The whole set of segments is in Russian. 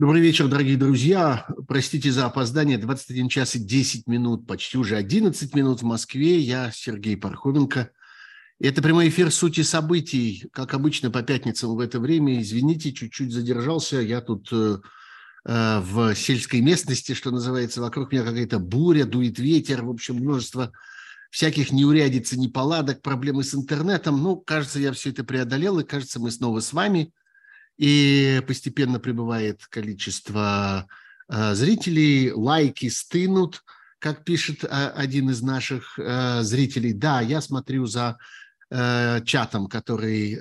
Добрый вечер, дорогие друзья. Простите за опоздание. 21 час и 10 минут, почти уже 11 минут в Москве. Я Сергей Пархоменко. Это прямой эфир «Сути событий». Как обычно, по пятницам в это время. Извините, чуть-чуть задержался. Я тут э, э, в сельской местности, что называется. Вокруг меня какая-то буря, дует ветер. В общем, множество всяких неурядиц и неполадок, проблемы с интернетом. Ну, кажется, я все это преодолел, и кажется, мы снова с вами – и постепенно прибывает количество э, зрителей, лайки стынут, как пишет э, один из наших э, зрителей. Да, я смотрю за чатом, который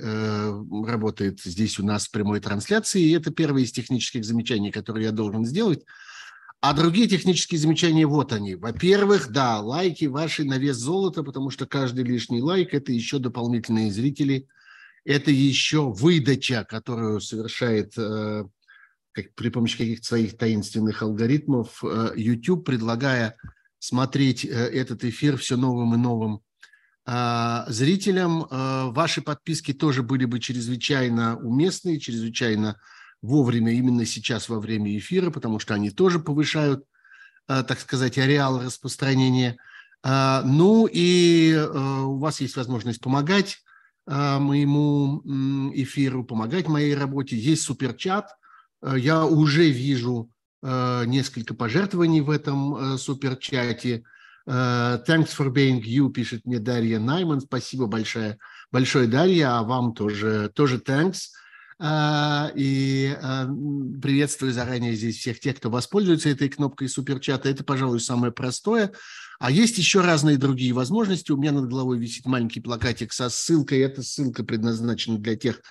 работает здесь у нас в прямой трансляции, и это первое из технических замечаний, которые я должен сделать. А другие технические замечания, вот они. Во-первых, да, лайки ваши на вес золота, потому что каждый лишний лайк – это еще дополнительные зрители – это еще выдача, которую совершает э, как, при помощи каких-то своих таинственных алгоритмов э, YouTube, предлагая смотреть э, этот эфир все новым и новым а, зрителям. Ваши подписки тоже были бы чрезвычайно уместны, чрезвычайно вовремя, именно сейчас во время эфира, потому что они тоже повышают, так сказать, ареал распространения. Ну и у вас есть возможность помогать моему эфиру, помогать моей работе. Есть суперчат. Э, я уже вижу э, несколько пожертвований в этом суперчате. Thanks for being you, пишет мне Дарья Найман. Спасибо большое, большое Дарья, а вам тоже, тоже thanks. И приветствую заранее здесь всех тех, кто воспользуется этой кнопкой суперчата. Это, пожалуй, самое простое. А есть еще разные другие возможности. У меня над головой висит маленький плакатик со ссылкой. Эта ссылка предназначена для тех,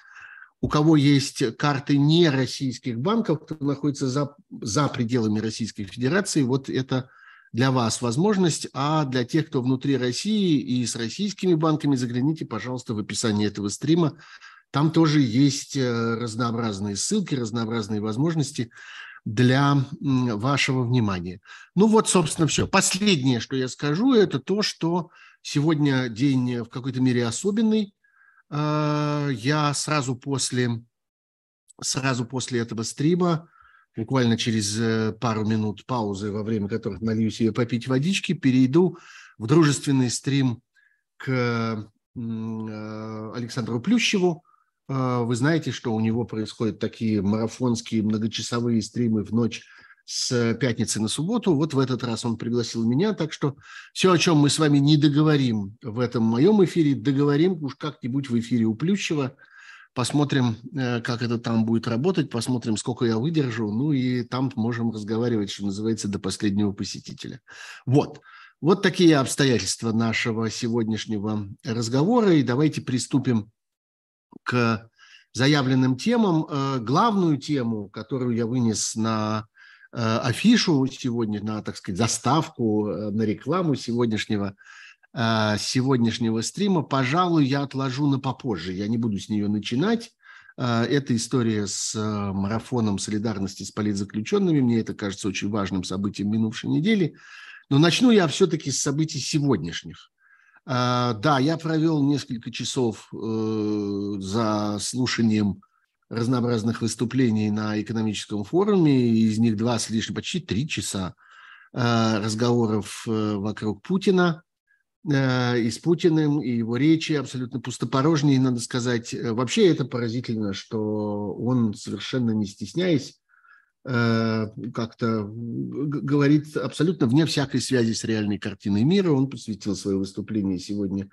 у кого есть карты не российских банков, кто находится за, за пределами Российской Федерации. Вот это для вас возможность. А для тех, кто внутри России и с российскими банками, загляните, пожалуйста, в описании этого стрима. Там тоже есть э, разнообразные ссылки, разнообразные возможности для вашего внимания. Ну вот, собственно, все. Последнее, что я скажу, это то, что сегодня день в какой-то мере особенный. А, я сразу после, сразу после этого стрима, буквально через э, пару минут паузы, во время которых налью себе попить водички, перейду в дружественный стрим к э, Александру Плющеву, вы знаете, что у него происходят такие марафонские многочасовые стримы в ночь с пятницы на субботу. Вот в этот раз он пригласил меня, так что все, о чем мы с вами не договорим в этом моем эфире, договорим уж как-нибудь в эфире у Плющева. Посмотрим, э, как это там будет работать, посмотрим, сколько я выдержу, ну и там можем разговаривать, что называется, до последнего посетителя. Вот. Вот такие обстоятельства нашего сегодняшнего разговора, и давайте приступим к заявленным темам. Э, главную тему, которую я вынес на э, афишу сегодня, на, так сказать, заставку, э, на рекламу сегодняшнего, сегодняшнего стрима, пожалуй, я отложу на попозже. Я не буду с нее начинать. Эта история с марафоном солидарности с политзаключенными. Мне это кажется очень важным событием минувшей недели. Но начну я все-таки с событий сегодняшних. А, да, я провел несколько часов э, за слушанием разнообразных выступлений на экономическом форуме, из них два с лишним, почти три часа э, разговоров э, вокруг Путина, и с Путиным, и его речи абсолютно пустопорожние, надо сказать. Вообще это поразительно, что он, совершенно не стесняясь, как-то говорит абсолютно вне всякой связи с реальной картиной мира. Он посвятил свое выступление сегодня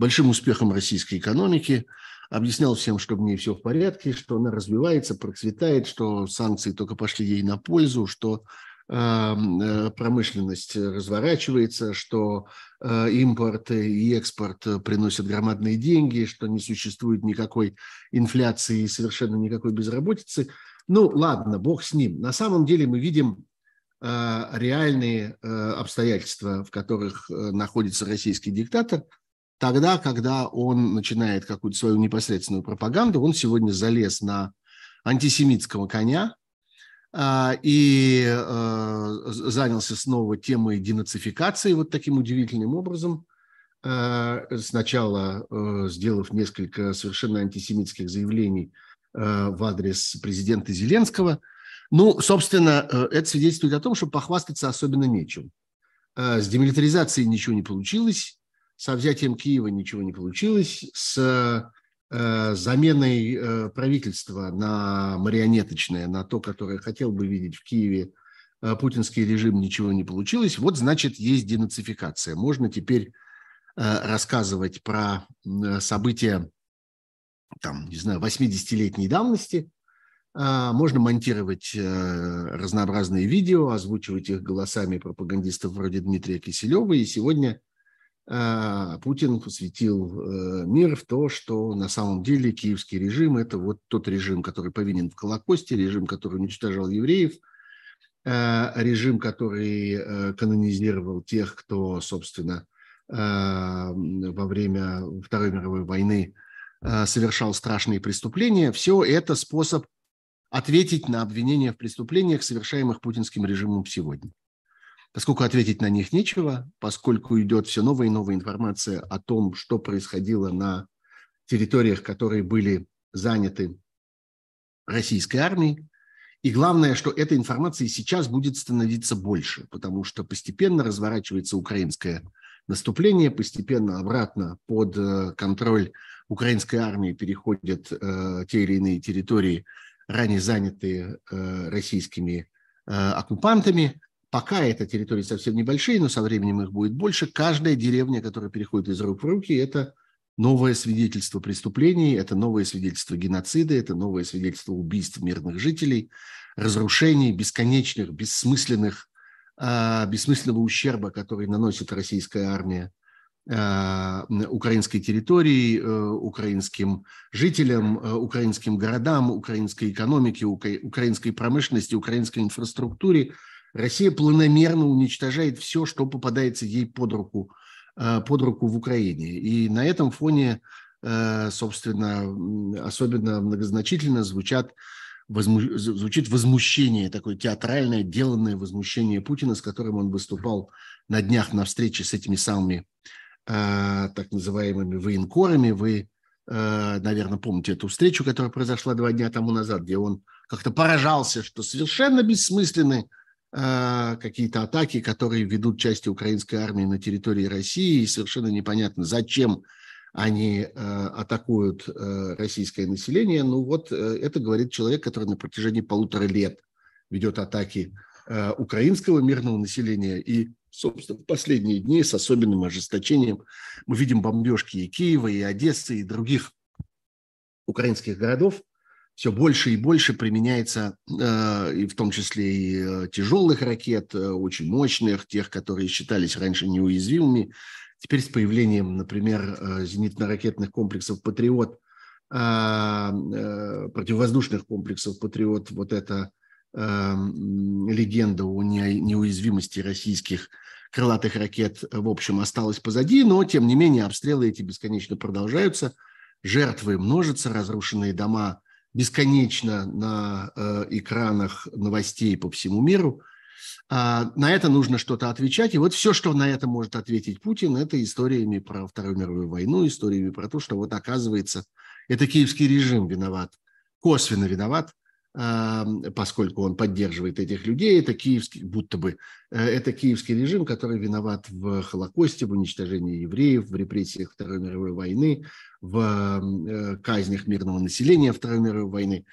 большим успехам российской экономики, объяснял всем, что в ней все в порядке, что она развивается, процветает, что санкции только пошли ей на пользу, что эм, э, промышленность разворачивается, что э, импорт и экспорт приносят громадные деньги, что не существует никакой инфляции и совершенно никакой безработицы – ну, ладно, бог с ним. На самом деле мы видим э, реальные э, обстоятельства, в которых э, находится российский диктатор, тогда, когда он начинает какую-то свою непосредственную пропаганду, он сегодня залез на антисемитского коня и занялся снова темой денацификации вот таким удивительным образом сначала сделав несколько совершенно антисемитских заявлений в адрес президента Зеленского, Ну, собственно, э, это свидетельствует о том, что похвастаться особенно нечем. Э, с демилитаризацией ничего не получилось, со взятием Киева ничего не получилось, с э, заменой правительства на марионеточное, на то, которое хотел бы видеть в Киеве путинский режим, ничего не получилось. Вот, значит, есть денацификация. Можно теперь рассказывать про события, там, не знаю, 80-летней давности – а, можно монтировать э, разнообразные видео, озвучивать их голосами пропагандистов вроде Дмитрия Киселева. И сегодня а, Путин посвятил э, мир в то, что на самом деле киевский режим – это вот тот режим, который повинен в Холокосте, режим, который уничтожал евреев, э, режим, который канонизировал тех, кто, собственно, во время Второй мировой войны совершал страшные преступления. Все это способ ответить на обвинения в преступлениях, совершаемых путинским режимом сегодня. Поскольку ответить на них нечего, поскольку идет все новая и новая информация о том, что происходило на территориях, которые были заняты российской армией, и главное, что этой информации сейчас будет становиться больше, потому что постепенно разворачивается украинское наступление, постепенно обратно под э, контроль украинской армии переходят э, те или иные территории ранее занятые э, российскими э, оккупантами. Пока это территории совсем небольшие, но со временем их будет больше. Каждая деревня, которая переходит из рук в руки, это новое свидетельство преступлений, это новое свидетельство геноцида, это новое свидетельство убийств мирных жителей, разрушений, бесконечных, бессмысленных, э, бессмысленного ущерба, который наносит российская армия украинской территории, э, украинским жителям, э, украинским городам, украинской экономике, украинской промышленности, украинской инфраструктуре. Россия планомерно уничтожает все, что попадается ей под руку, под руку в Украине. И на этом фоне, собственно, особенно многозначительно звучат звучит возмущение, такое театральное, деланное возмущение Путина, с которым он выступал на днях на встрече с этими самыми Э, так называемыми военкорами. Вы, э, наверное, помните эту встречу, которая произошла два дня тому назад, где он как-то поражался, что совершенно бессмысленны э, какие-то атаки, которые ведут части украинской армии на территории России, и совершенно непонятно, зачем они атакуют российское население. Ну вот это говорит человек, который на протяжении полутора лет ведет атаки украинского мирного населения и собственно, в последние дни с особенным ожесточением мы видим бомбежки и Киева, и Одессы, и других украинских городов. Все больше и больше применяется, э, и в том числе и э, тяжелых ракет, э, очень мощных, тех, которые считались раньше неуязвимыми. Теперь с появлением, например, зенитно-ракетных комплексов «Патриот», противовоздушных комплексов «Патриот», вот это легенда о неуязвимости российских крылатых ракет, в общем, осталась позади, но, тем не менее, обстрелы эти бесконечно продолжаются, жертвы множатся, разрушенные дома бесконечно на э, экранах новостей по всему миру. А на это нужно что-то отвечать. И вот все, что на это может ответить Путин, это историями про Вторую мировую войну, историями про то, что вот оказывается, это киевский режим виноват, косвенно виноват поскольку он поддерживает этих людей, это киевский, будто бы, э, это киевский режим, который виноват в Холокосте, в уничтожении евреев, в репрессиях Второй мировой войны, в э, казнях мирного населения Второй мировой войны.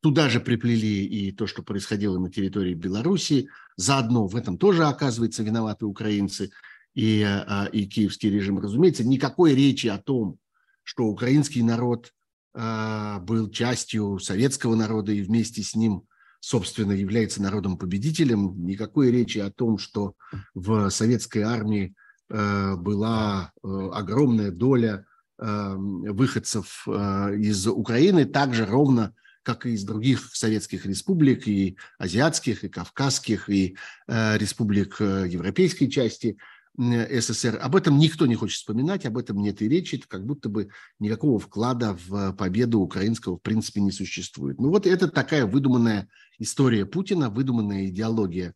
Туда же приплели и то, что происходило на территории Белоруссии. Заодно в этом тоже, оказывается, виноваты украинцы и, а, и киевский режим. Разумеется, никакой речи о том, что украинский народ был частью советского народа и вместе с ним, собственно, является народом-победителем. Никакой речи о том, что в советской армии а, была а, огромная доля выходцев из Украины, также ровно как и из других советских республик, и азиатских, и кавказских, и республик европейской части – СССР. Об этом никто не хочет вспоминать, об этом нет и речи, как будто бы никакого вклада в победу украинского в принципе не существует. Ну вот это такая выдуманная история Путина, выдуманная идеология,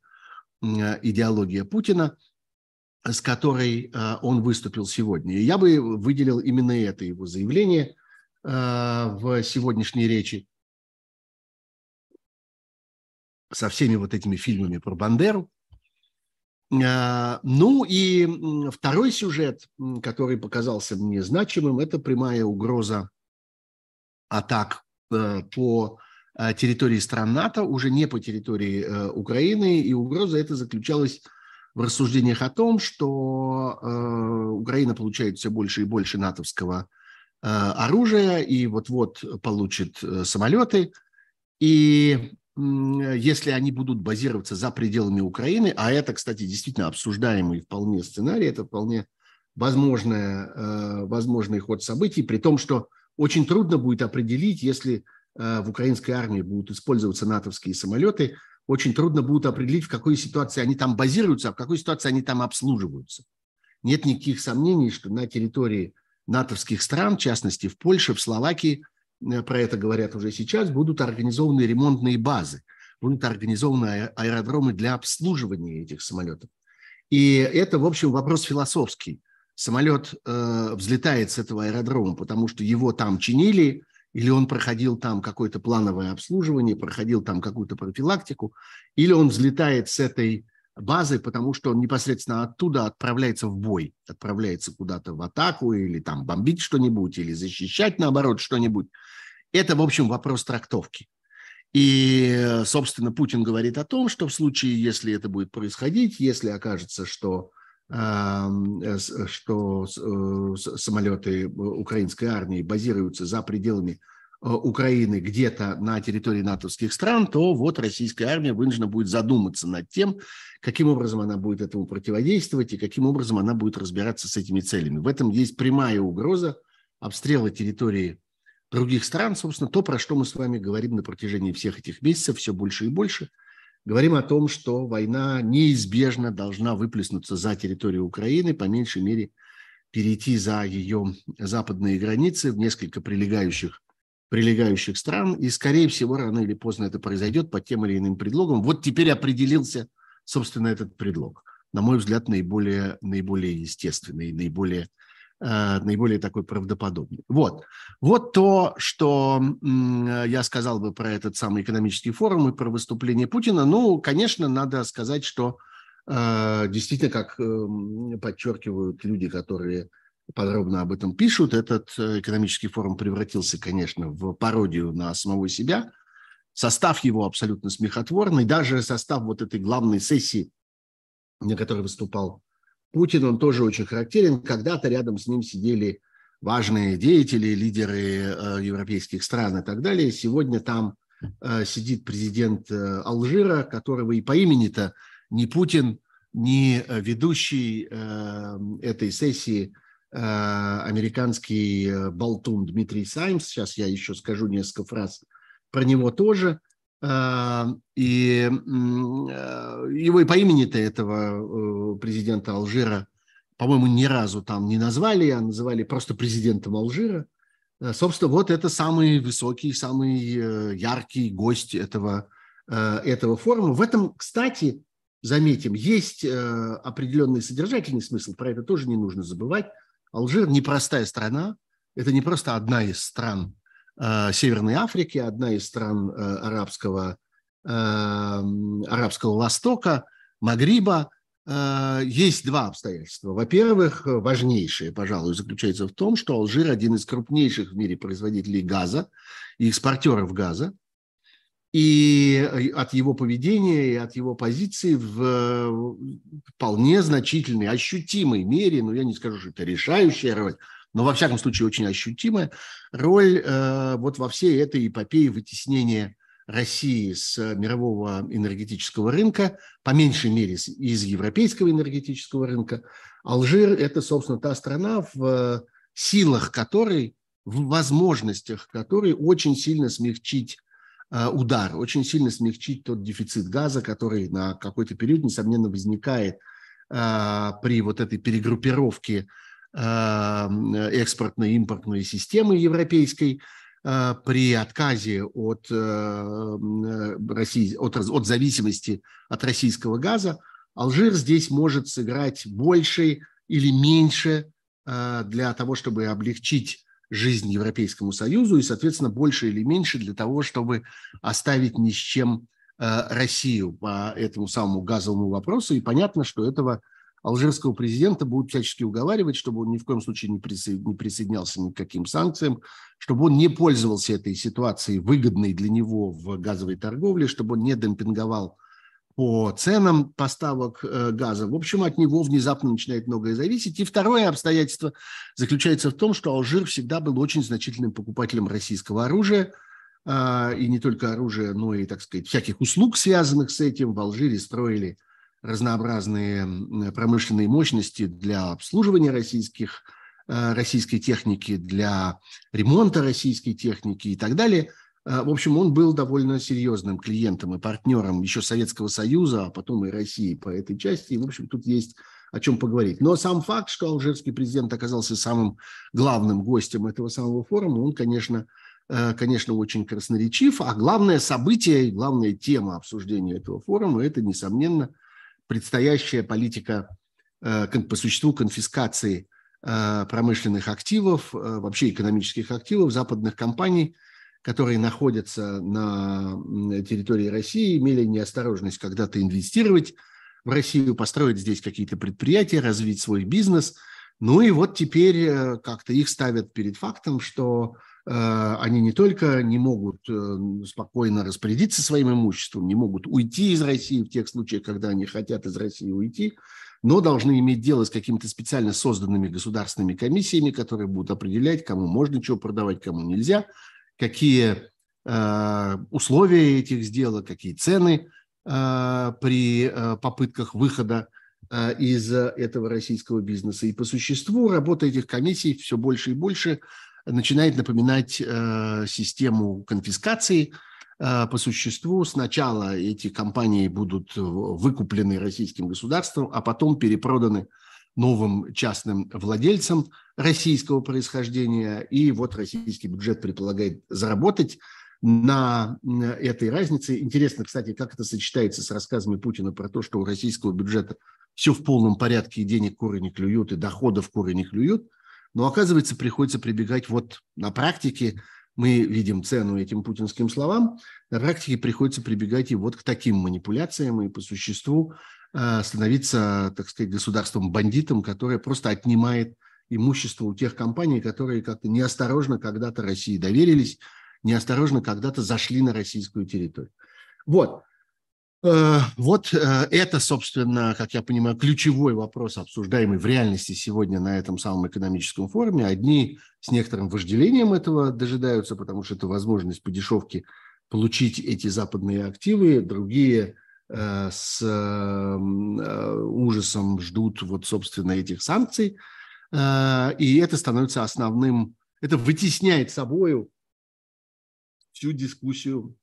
идеология Путина, с которой э, он выступил сегодня. Я бы выделил именно это его заявление э, в сегодняшней речи. со всеми вот этими фильмами про Бандеру. Ну и второй сюжет, который показался мне значимым, это прямая угроза атак по территории стран НАТО, уже не по территории Украины, и угроза эта заключалась в рассуждениях о том, что э, Украина получает все больше и больше натовского э, оружия и вот-вот получит э, самолеты. И э, если они будут базироваться за пределами Украины, а это, кстати, действительно обсуждаемый вполне сценарий, это вполне возможное, э, возможный ход событий, при том, что очень трудно будет определить, если э, в украинской армии будут использоваться натовские самолеты – очень трудно будет определить, в какой ситуации они там базируются, а в какой ситуации они там обслуживаются. Нет никаких сомнений, что на территории натовских стран, в частности в Польше, в Словакии, э, про это говорят уже сейчас, будут организованы ремонтные базы, будут организованы аэродромы для обслуживания этих самолетов. И это, в общем, вопрос философский. Самолет э, взлетает с этого аэродрома, потому что его там чинили, или он проходил там какое-то плановое обслуживание, проходил там какую-то профилактику, или он взлетает с этой базы, потому что он непосредственно оттуда отправляется в бой, отправляется куда-то в атаку или там бомбить что-нибудь, или защищать, наоборот, что-нибудь. Это, в общем, вопрос трактовки. И, собственно, Путин говорит о том, что в случае, если это будет происходить, если окажется, что Э, что э, самолеты украинской армии базируются за пределами Украины где-то на территории натовских стран, то вот российская армия вынуждена будет задуматься над тем, каким образом она будет этому противодействовать и каким образом она будет разбираться с этими целями. В этом есть прямая угроза обстрела территории других стран, собственно, то, про что мы с вами говорим на протяжении всех этих месяцев, все больше и больше – говорим о том, что война неизбежно должна выплеснуться за территорию Украины, по меньшей мере перейти за ее западные границы в несколько прилегающих, прилегающих стран. И, скорее всего, рано или поздно это произойдет под тем или иным предлогом. Вот теперь определился, собственно, этот предлог. На мой взгляд, наиболее, наиболее естественный, наиболее Э, наиболее такой правдоподобный. Вот. Вот то, что я сказал бы про этот самый экономический форум и про выступление Путина. Ну, конечно, надо сказать, что э, действительно, как эм, подчеркивают люди, которые подробно об этом пишут, этот э, экономический форум превратился, конечно, в пародию на самого себя. Состав его абсолютно смехотворный. Даже состав вот этой главной сессии, на которой выступал Путин, он тоже очень характерен. Когда-то рядом с ним сидели важные деятели, лидеры э, европейских стран и так далее. Сегодня там э, сидит президент Алжира, которого и по имени-то ни Путин, ни ведущий этой сессии американский болтун Дмитрий Саймс, сейчас я еще скажу несколько фраз про него тоже, а, и э, его и по имени-то этого э, президента Алжира, по-моему, ни разу там не назвали, а называли просто президентом Алжира. Э, собственно, вот это самый высокий, самый яркий гость этого, этого форума. В этом, кстати, заметим, есть определенный содержательный смысл, про это тоже не нужно забывать. Алжир непростая страна, это не просто одна из стран Э, Северной Африки, одна из стран э, арабского, э, арабского Востока, Магриба. Есть два обстоятельства. Во-первых, важнейшее, пожалуй, заключается в том, что Алжир один из крупнейших в мире производителей газа и экспортеров газа. И от его поведения и от его позиции в вполне значительной, ощутимой мере, ну я не скажу, что это решающая роль, но во всяком случае очень ощутимая роль э, вот во всей этой эпопее вытеснения России с мирового энергетического рынка, по меньшей мере из европейского энергетического рынка. Алжир – это, собственно, та страна, в силах которой, в возможностях которой очень сильно смягчить э, удар, очень сильно смягчить тот дефицит газа, который на какой-то период, несомненно, возникает э, при вот этой перегруппировке Эм, экспортной и импортной системы европейской э, при отказе от, э, России, от, от зависимости от российского газа, Алжир здесь может сыграть больше или меньше э, для того, чтобы облегчить жизнь Европейскому Союзу и, соответственно, больше или меньше для того, чтобы оставить ни с чем Россию по этому самому газовому вопросу. И понятно, что этого алжирского президента будут всячески уговаривать, чтобы он ни в коем случае не, присоединялся ни к каким санкциям, чтобы он не пользовался этой ситуацией выгодной для него в газовой торговле, чтобы он не демпинговал по ценам поставок э, газа. В общем, от него внезапно начинает многое зависеть. И второе обстоятельство заключается в том, что Алжир всегда был очень значительным покупателем российского оружия, а, и не только оружия, но и, так сказать, всяких услуг, связанных с этим. В Алжире строили разнообразные промышленные мощности для обслуживания российских, э, российской техники, для ремонта российской техники и так далее. Э, в общем, он был довольно серьезным клиентом и партнером еще Советского Союза, а потом и России по этой части. И, в общем, тут есть о чем поговорить. Но сам факт, что алжирский президент оказался самым главным гостем этого самого форума, он, конечно, э, конечно, очень красноречив. А главное событие и главная тема обсуждения этого форума – это, несомненно, предстоящая политика э, по существу конфискации э, промышленных активов, вообще экономических активов западных компаний, которые находятся на территории России, имели неосторожность когда-то инвестировать в Россию, построить здесь какие-то предприятия, развить свой бизнес. Ну и вот теперь как-то их ставят перед фактом, что Э, они не только не могут э, спокойно распорядиться своим имуществом, не могут уйти из России в тех случаях, когда они хотят из России уйти, но должны иметь дело с какими-то специально созданными государственными комиссиями, которые будут определять, кому можно чего продавать, кому нельзя, какие э, условия этих сделок, какие цены при попытках выхода из этого российского бизнеса. И по существу работа этих комиссий все больше и больше начинает напоминать э, систему конфискации. Э, по существу сначала эти компании будут выкуплены российским государством, а потом перепроданы новым частным владельцам российского происхождения. И вот российский бюджет предполагает заработать на этой разнице. Интересно, кстати, как это сочетается с рассказами Путина про то, что у российского бюджета все в полном порядке, и денег куры не клюют, и доходов куры не клюют – но оказывается, приходится прибегать вот на практике, мы видим цену этим путинским словам, на практике приходится прибегать и вот к таким манипуляциям и по существу становиться, так сказать, государством-бандитом, которое просто отнимает имущество у тех компаний, которые как-то неосторожно когда-то России доверились, неосторожно когда-то зашли на российскую территорию. Вот. Э, вот э, это, собственно, как я понимаю, ключевой вопрос, обсуждаемый в реальности сегодня на этом самом экономическом форуме. Одни с некоторым вожделением этого дожидаются, потому что это возможность по дешевке получить эти западные активы, другие с ужасом ждут вот, собственно, этих санкций. И это становится основным, это вытесняет собою всю дискуссию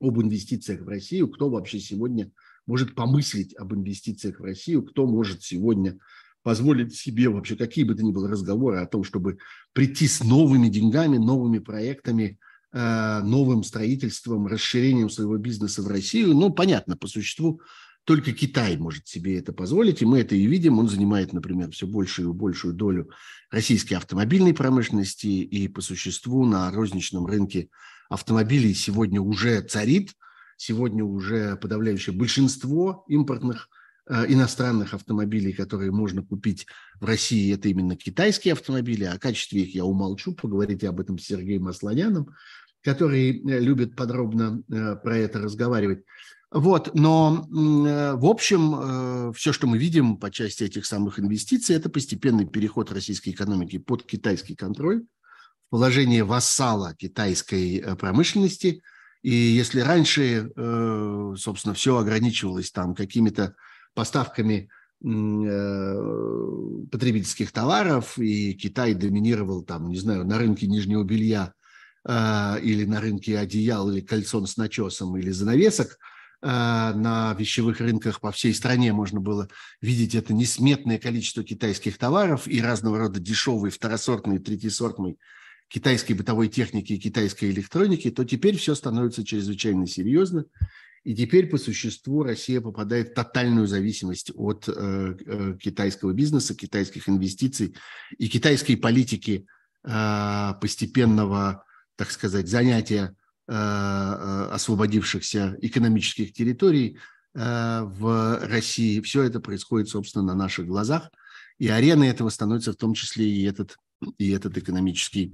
об инвестициях в Россию, кто вообще сегодня может помыслить об инвестициях в Россию, кто может сегодня позволить себе вообще какие бы то ни было разговоры о том, чтобы прийти с новыми деньгами, новыми проектами, э, новым строительством, расширением своего бизнеса в Россию. Ну, понятно, по существу только Китай может себе это позволить, и мы это и видим. Он занимает, например, все большую и большую долю российской автомобильной промышленности, и по существу на розничном рынке автомобилей сегодня уже царит, сегодня уже подавляющее большинство импортных э, иностранных автомобилей, которые можно купить в России, это именно китайские автомобили. О качестве их я умолчу, поговорите об этом с Сергеем Асланяном, который э, любит подробно э, про это разговаривать. Вот, но в общем, все, что мы видим по части этих самых инвестиций, это постепенный переход российской экономики под китайский контроль положение вассала китайской э, промышленности. И если раньше, э, собственно, все ограничивалось там какими-то поставками э, потребительских товаров, и Китай доминировал там, не знаю, на рынке нижнего белья или на рынке одеял, или кольцон с начесом, или занавесок, на вещевых рынках по всей стране можно было видеть это несметное количество китайских товаров и разного рода дешевый, второсортный, третьесортный китайской бытовой техники и китайской электроники, то теперь все становится чрезвычайно серьезно. И теперь по существу Россия попадает в тотальную зависимость от э, э, китайского бизнеса, китайских инвестиций и китайской политики э, постепенного, так сказать, занятия освободившихся экономических территорий в России. Все это происходит, собственно, на наших глазах. И ареной этого становится в том числе и этот, и этот экономический,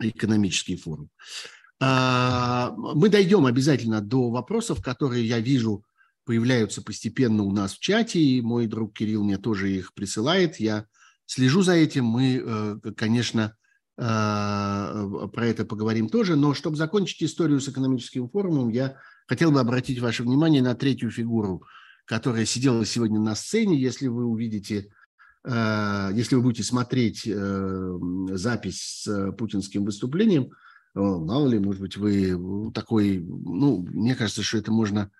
экономический форум. Мы дойдем обязательно до вопросов, которые я вижу появляются постепенно у нас в чате, и мой друг Кирилл мне тоже их присылает. Я слежу за этим. Мы, э, конечно, э, про это поговорим тоже. Но чтобы закончить историю с экономическим форумом, я хотел бы обратить ваше внимание на третью фигуру, которая сидела сегодня на сцене. Если вы увидите, э, если вы будете смотреть запись с путинским выступлением, мало ли, может быть, вы такой, ну, мне кажется, что это можно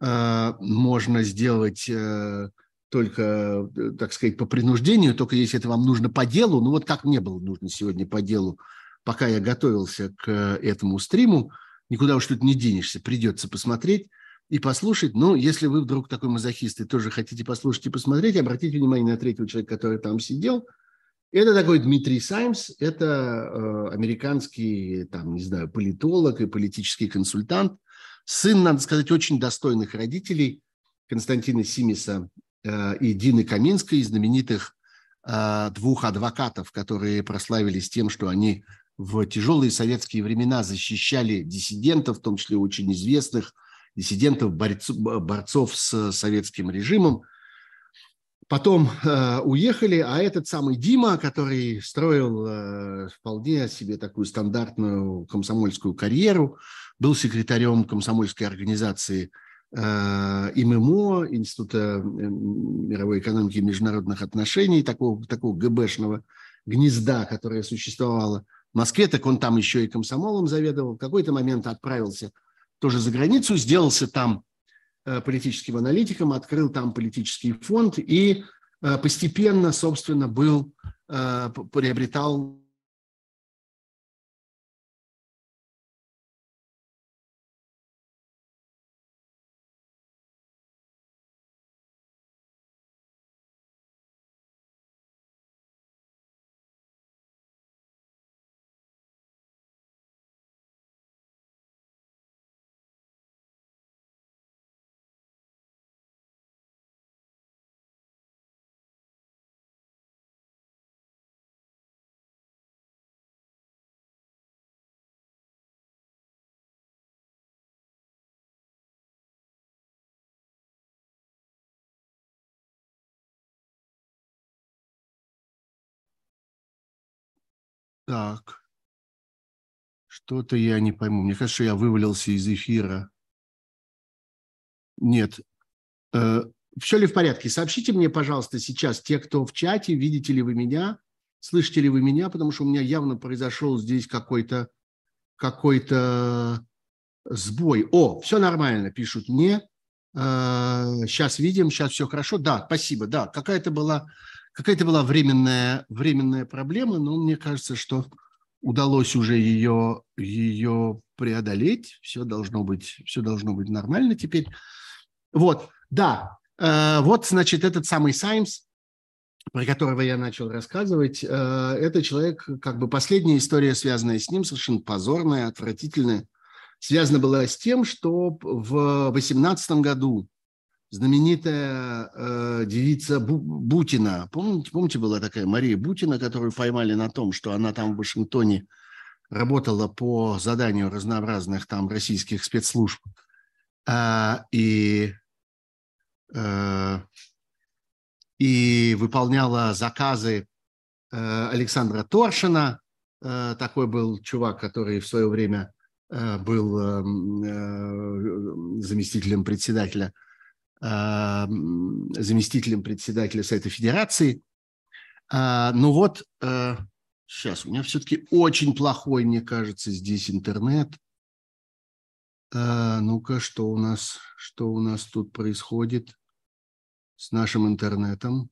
Э, можно сделать э, только, э, так сказать, по принуждению, только если это вам нужно по делу. Ну вот как мне было нужно сегодня по делу, пока я готовился к этому стриму, никуда уж тут не денешься, придется посмотреть и послушать. Но если вы вдруг такой мазохист и тоже хотите послушать и посмотреть, обратите внимание на третьего человека, который там сидел. Это такой Дмитрий Саймс, это э, американский, там, не знаю, политолог и политический консультант, Сын, надо сказать, очень достойных родителей Константина Симиса э, и Дины Каминской, знаменитых э, двух адвокатов, которые прославились тем, что они в тяжелые советские времена защищали диссидентов, в том числе очень известных диссидентов, борцов, борцов с советским режимом. Потом э, уехали, а этот самый Дима, который строил э, вполне себе такую стандартную комсомольскую карьеру, был секретарем комсомольской организации э, ИММО, Института э, мировой экономики и международных отношений, такого, такого ГБшного гнезда, которое существовало в Москве, так он там еще и комсомолом заведовал. В какой-то момент отправился тоже за границу, сделался там э, политическим аналитиком, открыл там политический фонд и постепенно, собственно, был, приобретал Так. Что-то я не пойму. Мне кажется, я вывалился из эфира. Нет. Э, все ли в порядке? Сообщите мне, пожалуйста, сейчас, те, кто в чате, видите ли вы меня, слышите ли вы меня, потому что у меня явно произошел здесь какой-то какой-то сбой. О, все нормально, пишут мне. Сейчас э, видим, сейчас все хорошо. Да, спасибо. Да, какая-то была Какая-то была временная, временная проблема, но мне кажется, что удалось уже ее, ее преодолеть. Все должно быть, все должно быть нормально теперь. Вот, да, э, вот, значит, этот самый Саймс, про которого я начал рассказывать, э, это человек, как бы последняя история, связанная с ним, совершенно позорная, отвратительная, связана была с тем, что в 18 году знаменитая э, девица Бу Бутина. Помните, помните, была такая Мария Бутина, которую поймали на том, что она там в Вашингтоне работала по заданию разнообразных там российских спецслужб э, и, э, и выполняла заказы э, Александра Торшина. Э, такой был чувак, который в свое время э, был э, заместителем председателя – заместителем председателя Совета Федерации. А, ну вот, сейчас, э, у меня все-таки очень плохой, мне кажется, здесь интернет. А, ну-ка, что у нас, что у нас тут происходит с нашим интернетом?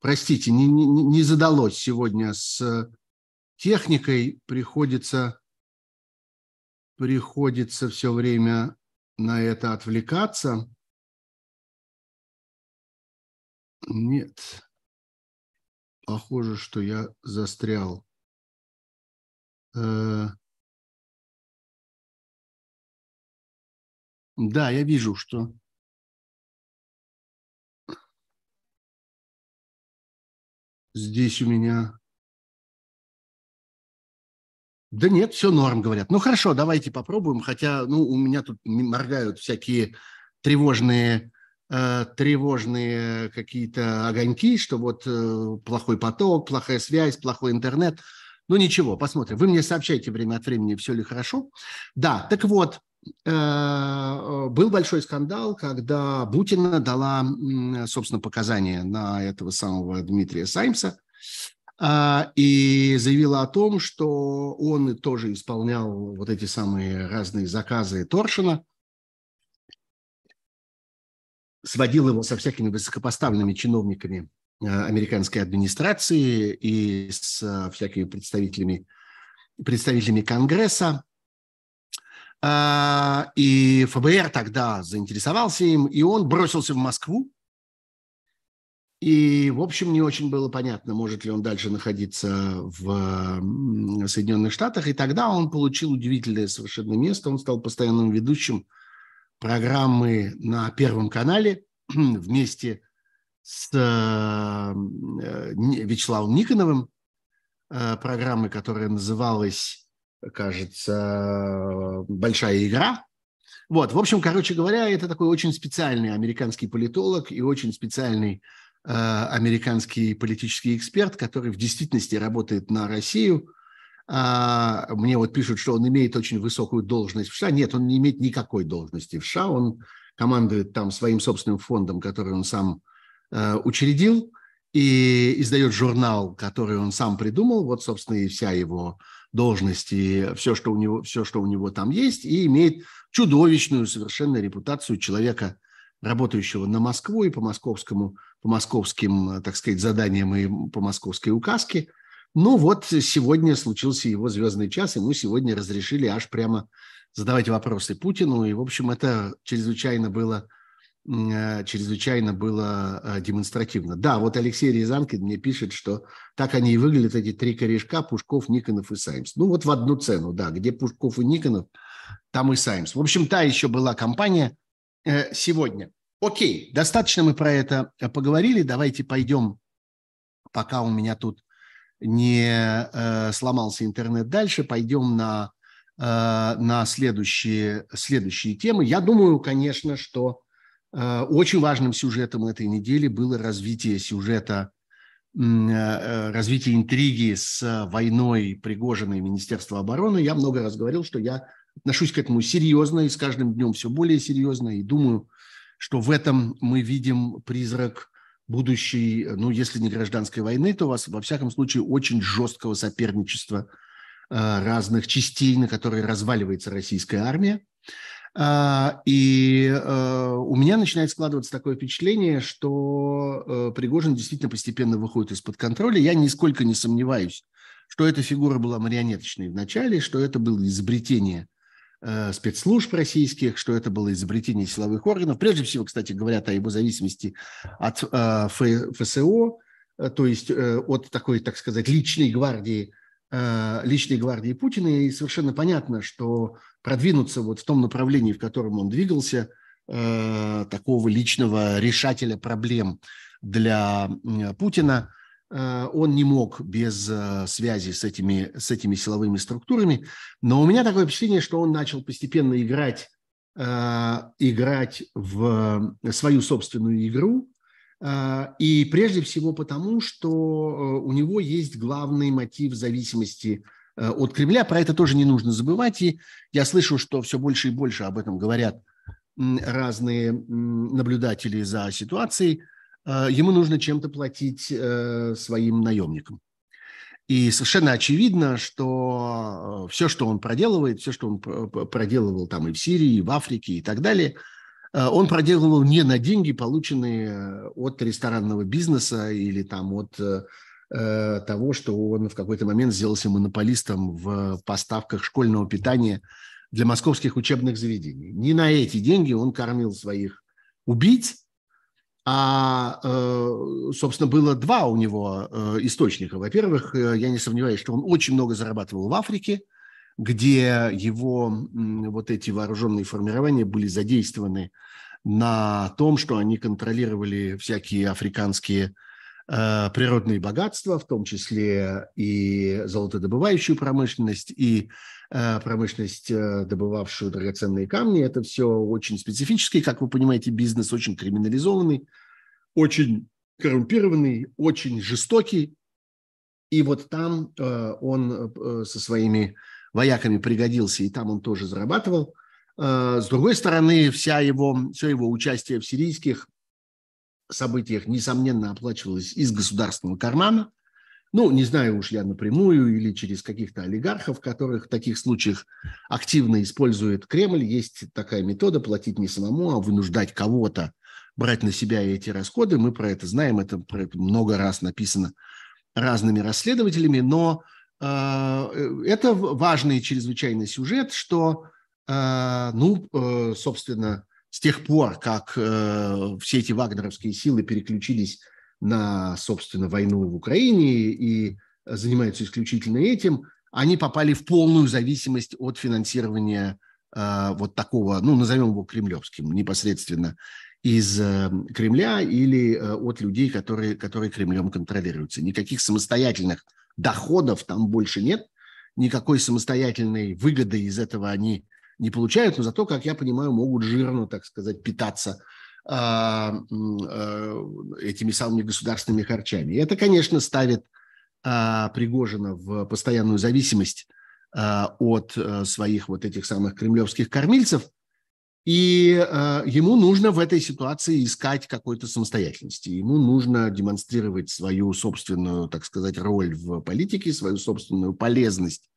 Простите, не, не, не задалось сегодня с техникой, приходится, приходится все время на это отвлекаться. Нет. Похоже, что я застрял. Э, Да, я вижу, что здесь у меня... Да нет, все норм, говорят. Ну хорошо, давайте попробуем, хотя ну, у меня тут моргают всякие тревожные, тревожные какие-то огоньки, что вот э, плохой поток, плохая связь, плохой интернет. Ну ничего, посмотрим. Вы мне сообщайте время от времени, все ли хорошо. Да, так вот, э, был большой скандал, когда Бутина дала, собственно, показания на этого самого Дмитрия Саймса а, и заявила о том, что он тоже исполнял вот эти самые разные заказы Торшина, сводил его со всякими высокопоставленными чиновниками э, американской администрации и с э, всякими представителями, представителями Конгресса. А, и ФБР тогда заинтересовался им, и он бросился в Москву. И, в общем, не очень было понятно, может ли он дальше находиться в Соединенных Штатах. И тогда он получил удивительное совершенно место. Он стал постоянным ведущим – программы на Первом канале вместе с э, Вячеславом Никоновым, э, программы, которая называлась, кажется, «Большая игра». Вот, в общем, короче говоря, это такой очень специальный американский политолог и очень специальный э, американский политический эксперт, который в действительности работает на Россию – а, мне вот пишут, что он имеет очень высокую должность в США. Нет, он не имеет никакой должности в США. Он командует там своим собственным фондом, который он сам э, учредил, и издает журнал, который он сам придумал. Вот, собственно, и вся его должность, и все, что у него, все, что у него там есть, и имеет чудовищную совершенно репутацию человека, работающего на Москву и по московскому, по московским, так сказать, заданиям и по московской указке – ну вот сегодня случился его звездный час, мы сегодня разрешили аж прямо задавать вопросы Путину. И, в общем, это чрезвычайно было, э, чрезвычайно было э, демонстративно. Да, вот Алексей Рязанкин мне пишет, что так они и выглядят, эти три корешка, Пушков, Никонов и Саймс. Ну вот в одну цену, да, где Пушков и Никонов, там и Саймс. В общем, та еще была компания э, сегодня. Окей, достаточно мы про это поговорили. Давайте пойдем, пока у меня тут не э, сломался интернет дальше, пойдем на, э, на следующие, следующие темы. Я думаю, конечно, что э, очень важным сюжетом этой недели было развитие сюжета, э, э, развитие интриги с войной Пригожина и Министерства обороны. Я много раз говорил, что я отношусь к этому серьезно и с каждым днем все более серьезно, и думаю, что в этом мы видим призрак будущей, ну, если не гражданской войны, то у вас, во всяком случае, очень жесткого соперничества э, разных частей, на которые разваливается российская армия. А, и э, у меня начинает складываться такое впечатление, что э, Пригожин действительно постепенно выходит из-под контроля. Я нисколько не сомневаюсь, что эта фигура была марионеточной в начале, что это было изобретение спецслужб российских, что это было изобретение силовых органов. Прежде всего, кстати, говорят о его зависимости от э, ФСО, э, то есть от такой, так сказать, личной гвардии, личной гвардии Путина. И совершенно понятно, что продвинуться вот в том направлении, в котором он двигался, такого личного решателя проблем для Путина – Э, он не мог без э, связи с этими, с этими силовыми структурами. Но у меня такое впечатление, что он начал постепенно играть, э, играть в свою собственную игру. И прежде всего потому, что у него есть главный мотив зависимости от Кремля. Про это тоже не нужно забывать. И я слышу, что все больше и больше об этом говорят разные наблюдатели за ситуацией – Э, ему нужно чем-то платить э, своим наемникам. И совершенно очевидно, что э, все, что он проделывает, все, что он проделывал там и в Сирии, и в Африке и так далее, он проделывал не на деньги, полученные от ресторанного бизнеса или там от того, что он в какой-то момент сделался монополистом в поставках школьного питания для московских учебных заведений. Не на эти деньги он кормил своих убийц, а, э, собственно, было два у него э, источника. Во-первых, э, я не сомневаюсь, что он очень много зарабатывал в Африке, где его вот эти вооруженные формирования были задействованы на том, что они контролировали всякие африканские природные богатства, в том числе и золотодобывающую промышленность, и промышленность, э, добывавшую драгоценные камни. Это все очень специфический, как вы понимаете, бизнес, очень криминализованный, очень коррумпированный, очень жестокий. И вот там э, он э, со своими вояками пригодился, и там он тоже зарабатывал. Э, с другой стороны, вся его, все его участие в сирийских событиях, несомненно, оплачивалось из государственного кармана. Ну, не знаю уж я напрямую или через каких-то олигархов, которых в таких случаях активно использует Кремль. Есть такая метода платить не самому, а вынуждать кого-то брать на себя эти расходы. Мы про это знаем, это, много раз написано разными расследователями, но э, это важный чрезвычайный сюжет, что а, ну, э, собственно, с тех пор, как э, все эти вагнеровские силы переключились на, собственно, войну в Украине и занимаются исключительно этим, они попали в полную зависимость от финансирования а, вот такого, ну, назовем его кремлевским, непосредственно из э, Кремля или от людей, которые, которые Кремлем контролируются. Никаких самостоятельных доходов там больше нет, никакой самостоятельной выгоды из этого они не получают, но зато, как я понимаю, могут жирно, так сказать, питаться этими самыми государственными харчами. И это, конечно, ставит а, Пригожина в постоянную зависимость от своих вот этих самых кремлевских кормильцев, и ему нужно в этой ситуации искать какой-то самостоятельности. Ему нужно демонстрировать свою собственную, так сказать, роль в политике, свою собственную полезность Э, э,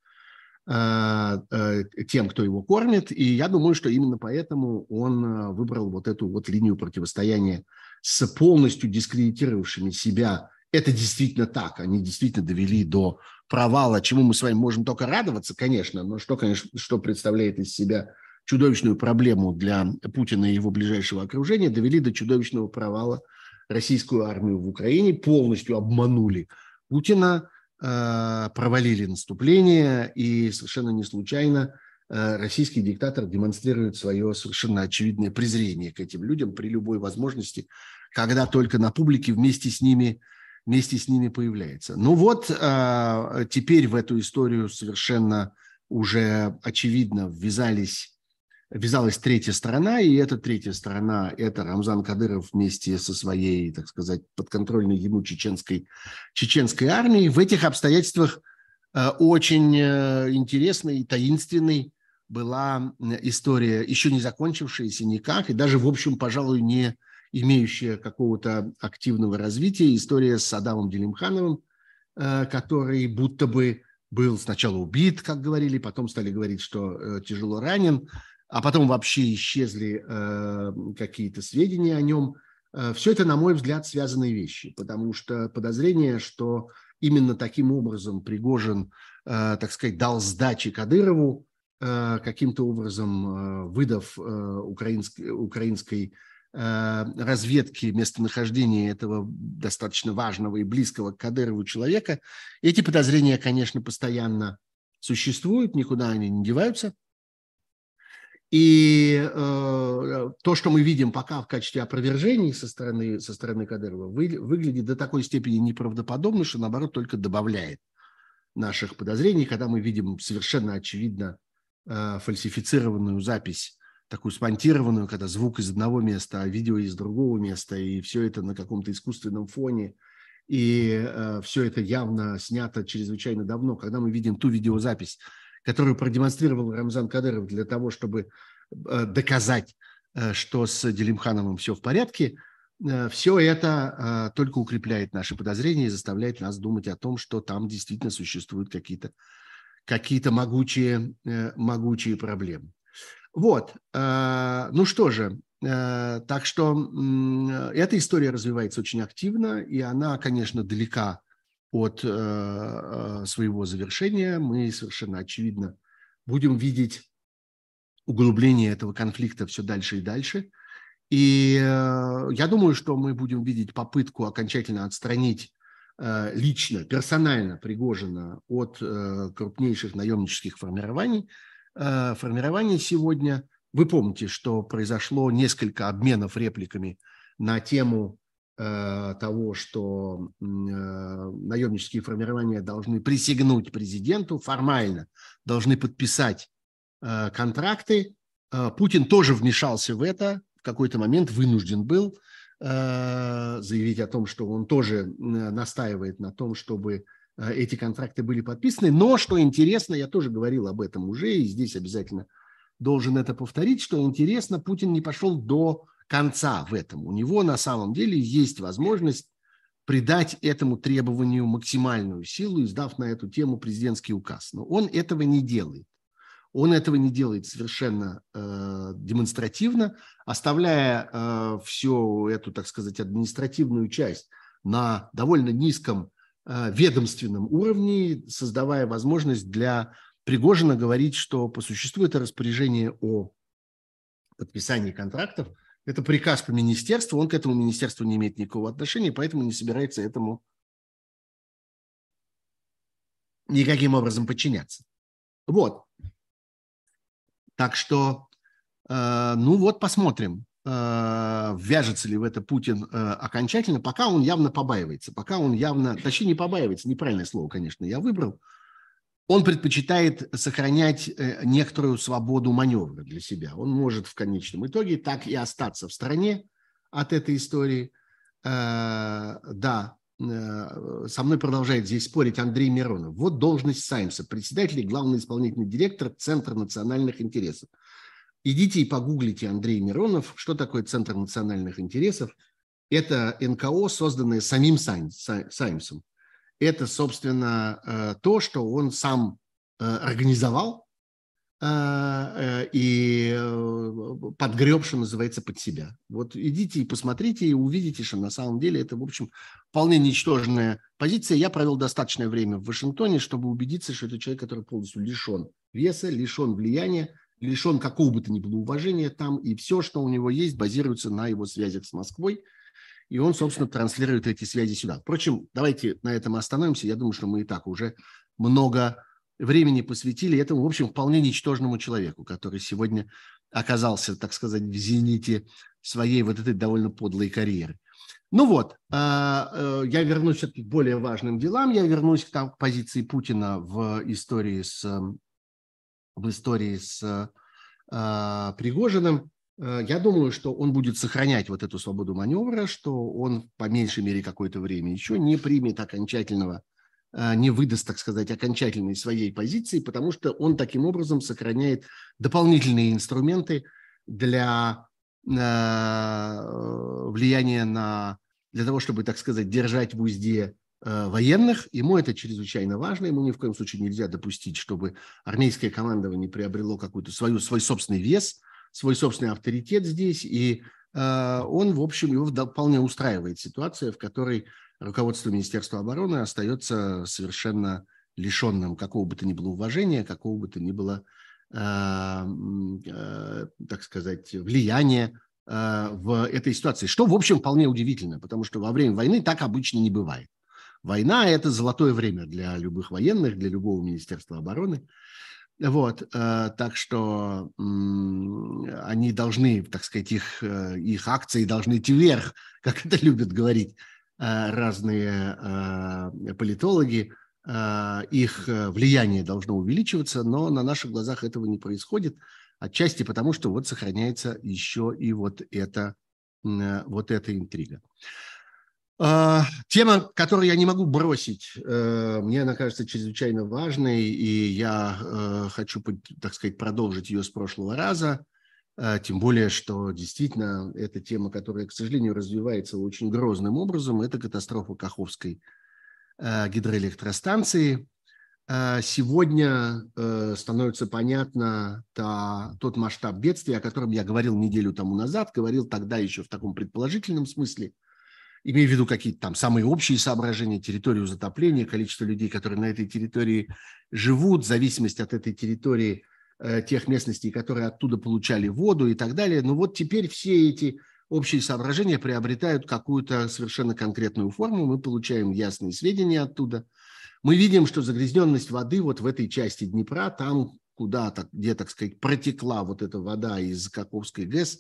тем, кто его кормит. И я думаю, что именно поэтому он э, выбрал вот эту вот линию противостояния с полностью дискредитировавшими себя. Это действительно так. Они действительно довели до провала, чему мы с вами можем только радоваться, конечно, но что, конечно, что представляет из себя чудовищную проблему для Путина и его ближайшего окружения, довели до чудовищного провала российскую армию в Украине, полностью обманули Путина, Э, провалили наступление, и совершенно не случайно э, российский диктатор демонстрирует свое совершенно очевидное презрение к этим людям при любой возможности, когда только на публике вместе с ними, вместе с ними появляется. Ну вот э, теперь в эту историю совершенно уже очевидно ввязались ввязалась третья сторона, и эта третья сторона – это Рамзан Кадыров вместе со своей, так сказать, подконтрольной ему чеченской, чеченской армией. В этих обстоятельствах э, очень э, интересной и таинственной была история, еще не закончившаяся никак, и даже, в общем, пожалуй, не имеющая какого-то активного развития, история с Адамом Делимхановым, э, который будто бы был сначала убит, как говорили, потом стали говорить, что тяжело ранен – а потом вообще исчезли э, какие-то сведения о нем. Э, все это, на мой взгляд, связанные вещи, потому что подозрение, что именно таким образом Пригожин, э, так сказать, дал сдачи Кадырову, э, каким-то образом э, выдав э, украинской, украинской э, разведки местонахождения этого достаточно важного и близкого к Кадырову человека. Эти подозрения, конечно, постоянно существуют, никуда они не деваются. И э, то, что мы видим пока в качестве опровержений со стороны, со стороны Кадырова, вы, выглядит до такой степени неправдоподобно, что, наоборот, только добавляет наших подозрений, когда мы видим совершенно очевидно э, фальсифицированную запись, такую спонтированную, когда звук из одного места, а видео из другого места, и все это на каком-то искусственном фоне, и э, все это явно снято чрезвычайно давно, когда мы видим ту видеозапись, которую продемонстрировал Рамзан Кадыров для того, чтобы э, доказать, э, что с Делимхановым все в порядке, э, все это только укрепляет наши подозрения и заставляет нас думать о том, что там действительно существуют какие-то какие могучие, могучие проблемы. Вот, ну что же, так что эта история развивается очень активно, и она, конечно, далека от э, э, своего завершения. Мы совершенно очевидно будем видеть углубление этого конфликта все дальше и дальше. И э, я думаю, что мы будем видеть попытку окончательно отстранить лично, персонально Пригожина от крупнейших наемнических формирований, формирование сегодня. Вы помните, что произошло несколько обменов репликами на тему того, что наемнические формирования должны присягнуть президенту, формально должны подписать контракты. Путин тоже вмешался в это, в какой-то момент вынужден был э, заявить о том, что он тоже настаивает на том, чтобы э, эти контракты были подписаны. Но, что интересно, я тоже говорил об этом уже, и здесь обязательно должен это повторить, что интересно, Путин не пошел до конца в этом. У него на самом деле есть возможность придать этому требованию максимальную силу, издав на эту тему президентский указ. Но он этого не делает. Он этого не делает совершенно э, демонстративно, оставляя э, всю эту, так сказать, административную часть на довольно низком э, ведомственном уровне, создавая возможность для Пригожина говорить, что по существу это распоряжение о подписании контрактов, это приказ по министерству, он к этому министерству не имеет никакого отношения, поэтому не собирается этому никаким образом подчиняться. Вот. Так что, э, ну вот посмотрим, э, вяжется ли в это Путин э, окончательно, пока он явно побаивается, пока он явно, точнее не побаивается, неправильное слово, конечно, я выбрал, он предпочитает сохранять некоторую свободу маневра для себя. Он может в конечном итоге так и остаться в стороне от этой истории. Да, со мной продолжает здесь спорить Андрей Миронов. Вот должность Саймса, председатель и главный исполнительный директор Центра национальных интересов. Идите и погуглите Андрей Миронов, что такое Центр национальных интересов. Это НКО, созданное самим Саймсом. Это, собственно, э, то, что он сам э, организовал, э, и подгреб, что называется, под себя. Вот идите и посмотрите, и увидите, что на самом деле это, в общем, вполне ничтожная позиция. Я провел достаточное время в Вашингтоне, чтобы убедиться, что это человек, который полностью лишен веса, лишен влияния, лишен какого бы то ни было уважения там, и все, что у него есть, базируется на его связях с Москвой, и он, собственно, транслирует эти связи сюда. Впрочем, давайте на этом остановимся. Я думаю, что мы и так уже много времени посвятили этому, в общем, вполне ничтожному человеку, который сегодня оказался, так сказать, в зените своей вот этой довольно подлой карьеры. Ну вот, а, э, я вернусь все-таки к более важным делам. Я вернусь к позиции Путина в истории с, в истории с а, Пригожиным. Э, я думаю, что он будет сохранять вот эту свободу маневра, что он по меньшей мере какое-то время еще не примет окончательного а, не выдаст, так сказать, окончательной своей позиции, потому что он таким образом сохраняет дополнительные инструменты для а, влияния на, для того, чтобы, так сказать, держать в узде военных. Ему это чрезвычайно важно, ему ни в коем случае нельзя допустить, чтобы армейское командование приобрело какой-то свою, свой собственный вес, свой собственный авторитет здесь, и он, в общем, его вполне устраивает ситуация, в которой руководство Министерства обороны остается совершенно лишенным какого бы то ни было уважения, какого бы то ни было, э, э, так сказать, влияния э, в этой ситуации. Что, в общем, вполне удивительно, потому что во время войны так обычно не бывает. Война – это золотое время для любых военных, для любого Министерства обороны. Вот, э, так что они должны, так сказать, их, э, их акции должны идти вверх, как это любят говорить Э, разные политологи, их влияние должно увеличиваться, но на наших глазах этого не происходит, отчасти потому, что вот сохраняется еще и вот эта, вот эта интрига. Тема, которую я не могу бросить, мне она кажется чрезвычайно важной, и я хочу, так сказать, продолжить ее с прошлого раза. А, тем более, что действительно эта тема, которая, к сожалению, развивается очень грозным образом, это катастрофа Каховской а, гидроэлектростанции. А, сегодня э, становится понятно тот масштаб бедствия, о котором я говорил неделю тому назад, говорил тогда еще в таком предположительном смысле, имея в виду какие-то там самые общие соображения, территорию затопления, количество людей, которые на этой территории живут, зависимость от этой территории – Э, тех местностей, которые оттуда получали воду и так далее. Но вот теперь все эти общие соображения приобретают какую-то совершенно конкретную форму, мы получаем ясные сведения оттуда. Мы видим, что загрязненность воды вот в этой части Днепра, там, куда, где, так сказать, протекла вот эта вода из Каховской ГЭС,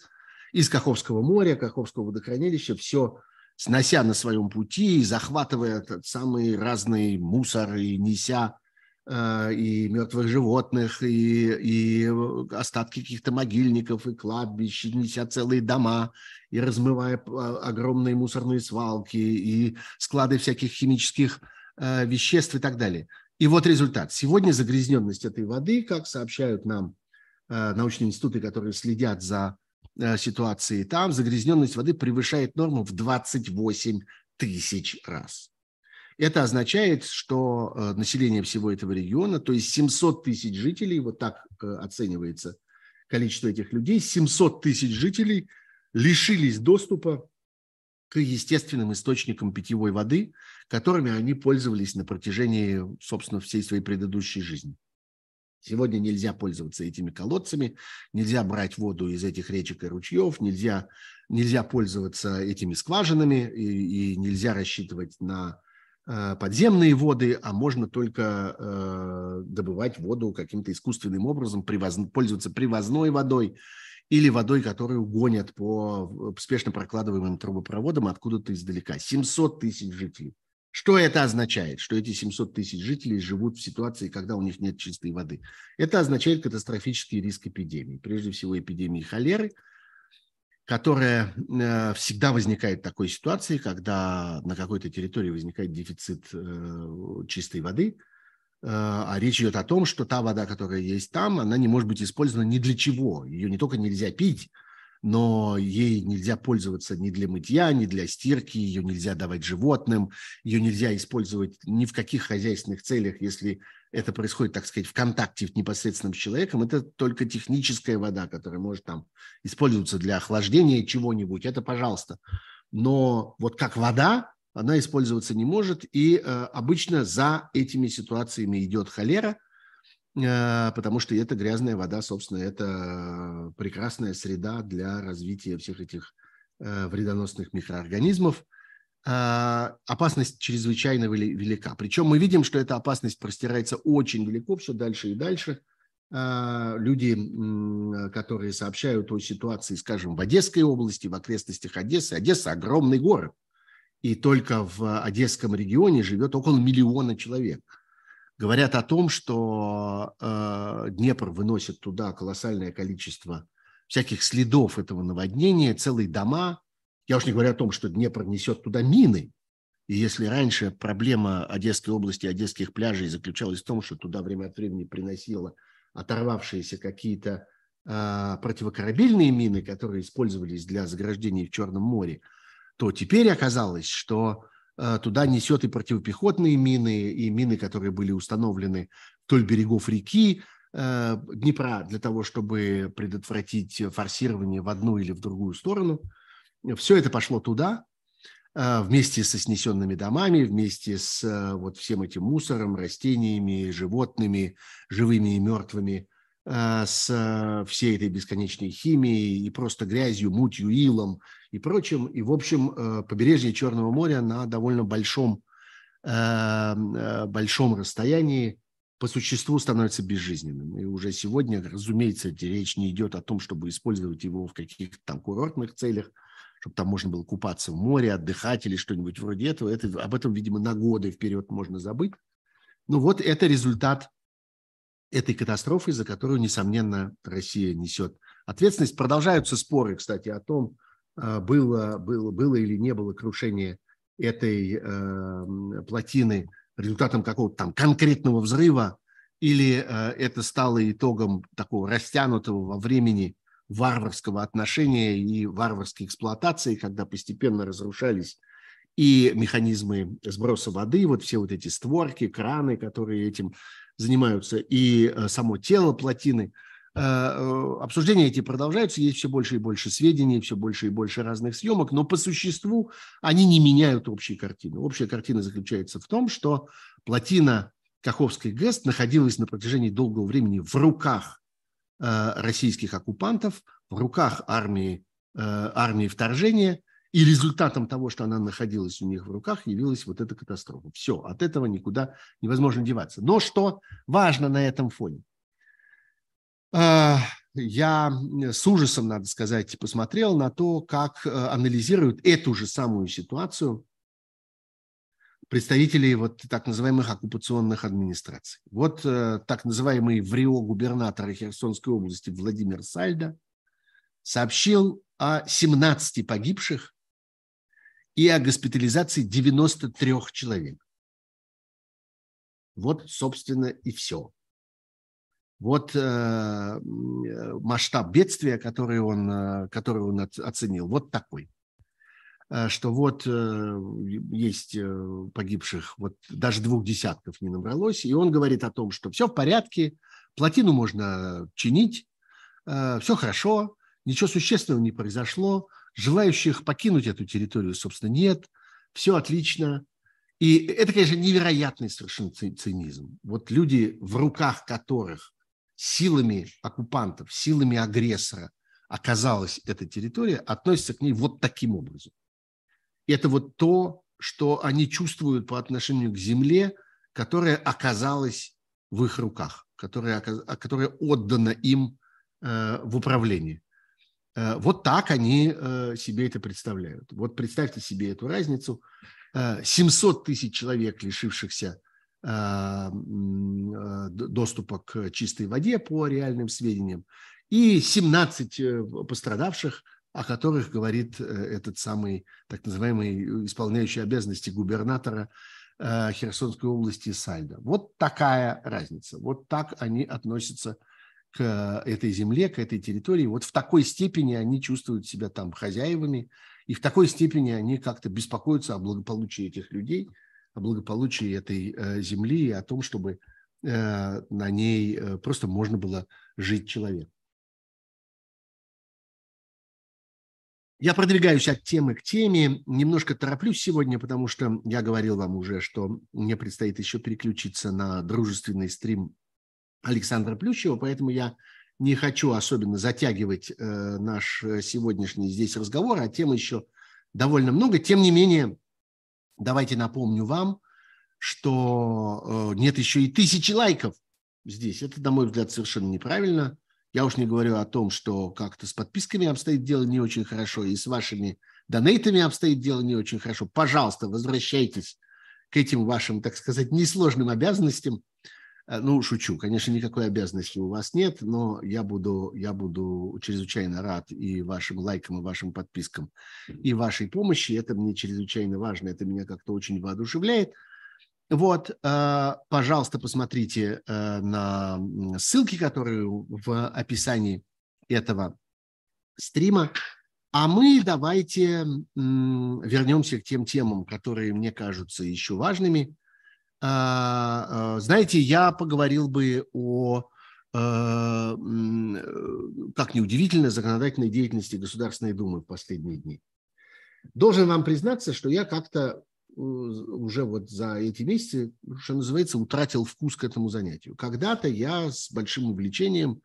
из Каховского моря, Каховского водохранилища, все снося на своем пути и захватывая самый разный мусор и неся э, и мертвых животных, и, и остатки каких-то могильников, и кладбищ, и неся целые дома, и размывая а, огромные мусорные свалки, и склады всяких химических э, веществ и так далее. И вот результат. Сегодня загрязненность этой воды, как сообщают нам э, научные институты, которые следят за Э, ситуации там загрязненность воды превышает норму в 28 тысяч раз. Это означает, что э, население всего этого региона, то есть 700 тысяч жителей, вот так э, оценивается количество этих людей, 700 тысяч жителей лишились доступа к естественным источникам питьевой воды, которыми они пользовались на протяжении, собственно, всей своей предыдущей жизни. Сегодня нельзя пользоваться этими колодцами, нельзя брать воду из этих речек и ручьев, нельзя, нельзя пользоваться этими скважинами и, и нельзя рассчитывать на э, подземные воды, а можно только э, добывать воду каким-то искусственным образом, привоз, пользоваться привозной водой или водой, которую гонят по спешно прокладываемым трубопроводам откуда-то издалека. 700 тысяч жителей. Что это означает? Что эти 700 тысяч жителей живут в ситуации, когда у них нет чистой воды. Это означает катастрофический риск эпидемии. Прежде всего эпидемии холеры, которая э, всегда возникает в такой ситуации, когда на какой-то территории возникает дефицит э, чистой воды, э, а речь идет о том, что та вода, которая есть там, она не может быть использована ни для чего. Ее не только нельзя пить, но ей нельзя пользоваться ни для мытья, ни для стирки, ее нельзя давать животным, ее нельзя использовать ни в каких хозяйственных целях, если это происходит, так сказать, в контакте непосредственном с человеком. Это только техническая вода, которая может там использоваться для охлаждения чего-нибудь. Это пожалуйста. Но вот как вода, она использоваться не может, и э, обычно за этими ситуациями идет холера – потому что эта грязная вода, собственно, это прекрасная среда для развития всех этих э, вредоносных микроорганизмов. А, опасность чрезвычайно велика. Причем мы видим, что эта опасность простирается очень далеко, все дальше и дальше. А, люди, которые сообщают о ситуации, скажем, в Одесской области, в окрестностях Одессы. Одесса – огромный город. И только в Одесском регионе живет около миллиона человек – говорят о том, что э, Днепр выносит туда колоссальное количество всяких следов этого наводнения, целые дома. Я уж не говорю о том, что Днепр несет туда мины. И если раньше проблема Одесской области, одесских пляжей заключалась в том, что туда время от времени приносило оторвавшиеся какие-то э, противокорабельные мины, которые использовались для заграждения в Черном море, то теперь оказалось, что туда несет и противопехотные мины, и мины, которые были установлены вдоль берегов реки э, Днепра для того, чтобы предотвратить форсирование в одну или в другую сторону. Все это пошло туда, э, вместе со снесенными домами, вместе с вот всем этим мусором, растениями, животными, живыми и мертвыми, с всей этой бесконечной химией и просто грязью, мутью, илом и прочим. И, в общем, э, побережье Черного моря на довольно большом, э, э, большом расстоянии по существу становится безжизненным. И уже сегодня, разумеется, речь не идет о том, чтобы использовать его в каких-то там курортных целях, чтобы там можно было купаться в море, отдыхать или что-нибудь вроде этого. Это, об этом, видимо, на годы вперед можно забыть. Ну вот это результат этой катастрофы, за которую, несомненно, Россия несет ответственность. Продолжаются споры, кстати, о том, а, было, было, было или не было крушение этой э, плотины результатом какого-то там конкретного взрыва, или э, это стало итогом такого растянутого во времени варварского отношения и варварской эксплуатации, когда постепенно разрушались и механизмы сброса воды, вот все вот эти створки, краны, которые этим занимаются, и э, само тело плотины – Э, э, обсуждения эти продолжаются, есть все больше и больше сведений, все больше и больше разных съемок, но по существу они не меняют общей картины. Общая картина заключается в том, что плотина Каховской ГЭС находилась на протяжении долгого времени в руках российских оккупантов, в руках армии армии вторжения, и результатом того, что она находилась у них в руках, явилась вот эта катастрофа. Все, от этого никуда невозможно деваться. Но что важно на этом фоне? Я с ужасом, надо сказать, посмотрел на то, как анализируют эту же самую ситуацию представителей вот так называемых оккупационных администраций. Вот э, так называемый в Рио губернатор Херсонской области Владимир Сальдо сообщил о 17 погибших и о госпитализации 93 человек. Вот, собственно, и все. Вот э, масштаб бедствия, который он, э, который он оценил, вот такой. Э, что вот э, есть э, погибших, вот даже двух десятков не набралось, и он говорит о том, что все в порядке, плотину можно чинить, все хорошо, ничего существенного не произошло, желающих покинуть эту территорию, собственно, нет, все отлично. И это, конечно, невероятный совершенно цинизм. Вот люди, в руках которых силами оккупантов, силами агрессора оказалась эта территория, относятся к ней вот таким образом это вот то, что они чувствуют по отношению к земле, которая оказалась в их руках, которая, которая отдана им э, в управление. Э, вот так они э, себе это представляют. Вот представьте себе эту разницу. 700 тысяч человек, лишившихся доступа к чистой воде по реальным сведениям, и 17 пострадавших о которых говорит э, этот самый так называемый исполняющий обязанности губернатора э, Херсонской области Сальдо. Вот такая разница. Вот так они относятся к этой земле, к этой территории. Вот в такой степени они чувствуют себя там хозяевами, и в такой степени они как-то беспокоятся о благополучии этих людей, о благополучии этой э, земли и о том, чтобы на ней просто можно было жить человеку. Я продвигаюсь от темы к теме, немножко тороплюсь сегодня, потому что я говорил вам уже, что мне предстоит еще переключиться на дружественный стрим Александра Плющева, поэтому я не хочу особенно затягивать э, наш сегодняшний здесь разговор, а тем еще довольно много. Тем не менее, давайте напомню вам, что э, нет еще и тысячи лайков здесь. Это, на мой взгляд, совершенно неправильно. Я уж не говорю о том, что как-то с подписками обстоит дело не очень хорошо, и с вашими донейтами обстоит дело не очень хорошо. Пожалуйста, возвращайтесь к этим вашим, так сказать, несложным обязанностям. Э, ну, шучу, конечно, никакой обязанности у вас нет, но я буду, я буду чрезвычайно рад и вашим лайкам, и вашим подпискам, и вашей помощи. Это мне чрезвычайно важно, это меня как-то очень воодушевляет. Вот, э, пожалуйста, посмотрите э, на ссылки, которые в описании этого стрима. А мы давайте вернемся к тем темам, которые мне кажутся еще важными. Э, знаете, я поговорил бы о, как неудивительно, законодательной деятельности Государственной Думы в последние дни. Должен вам признаться, что я как-то уже вот за эти месяцы, что называется, утратил вкус к этому занятию. Когда-то я с большим увлечением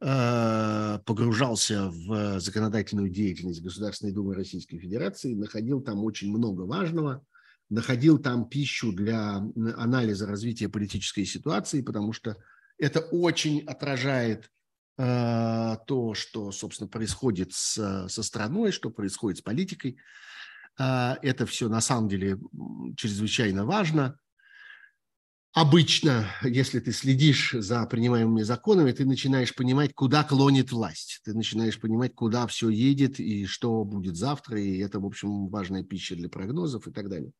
э, погружался в законодательную деятельность Государственной Думы Российской Федерации, находил там очень много важного, находил там пищу для анализа развития политической ситуации, потому что это очень отражает э, то, что, собственно, происходит с, со страной, что происходит с политикой. А, это все на самом деле чрезвычайно важно. Обычно, если ты следишь за принимаемыми законами, ты начинаешь понимать, куда клонит власть. Ты начинаешь понимать, куда все едет и что будет завтра. И это, в общем, важная пища для прогнозов и так далее.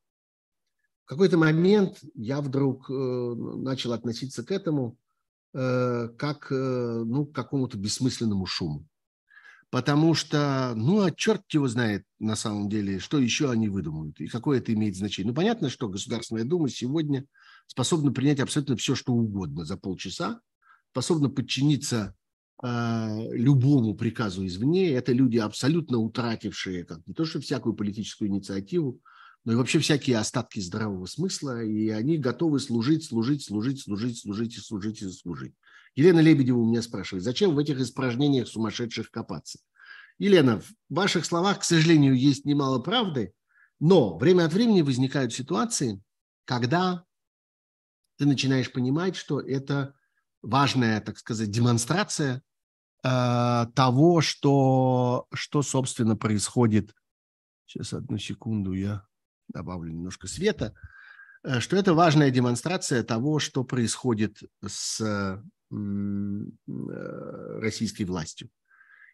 Какой-то момент я вдруг э, начал относиться к этому э, как э, ну, к какому-то бессмысленному шуму потому что, ну, а черт его знает на самом деле, что еще они выдумают и какое это имеет значение. Ну, понятно, что Государственная Дума сегодня способна принять абсолютно все, что угодно за полчаса, способна подчиниться э, любому приказу извне. Это люди, абсолютно утратившие как не то что всякую политическую инициативу, но и вообще всякие остатки здравого смысла, и они готовы служить, служить, служить, служить, служить и служить и служить. Елена Лебедева у меня спрашивает, зачем в этих испражнениях сумасшедших копаться? Елена, в ваших словах, к сожалению, есть немало правды, но время от времени возникают ситуации, когда ты начинаешь понимать, что это важная, так сказать, демонстрация э, того, что, что, собственно, происходит. Сейчас, одну секунду, я добавлю немножко света. Э, что это важная демонстрация того, что происходит с э, российской властью.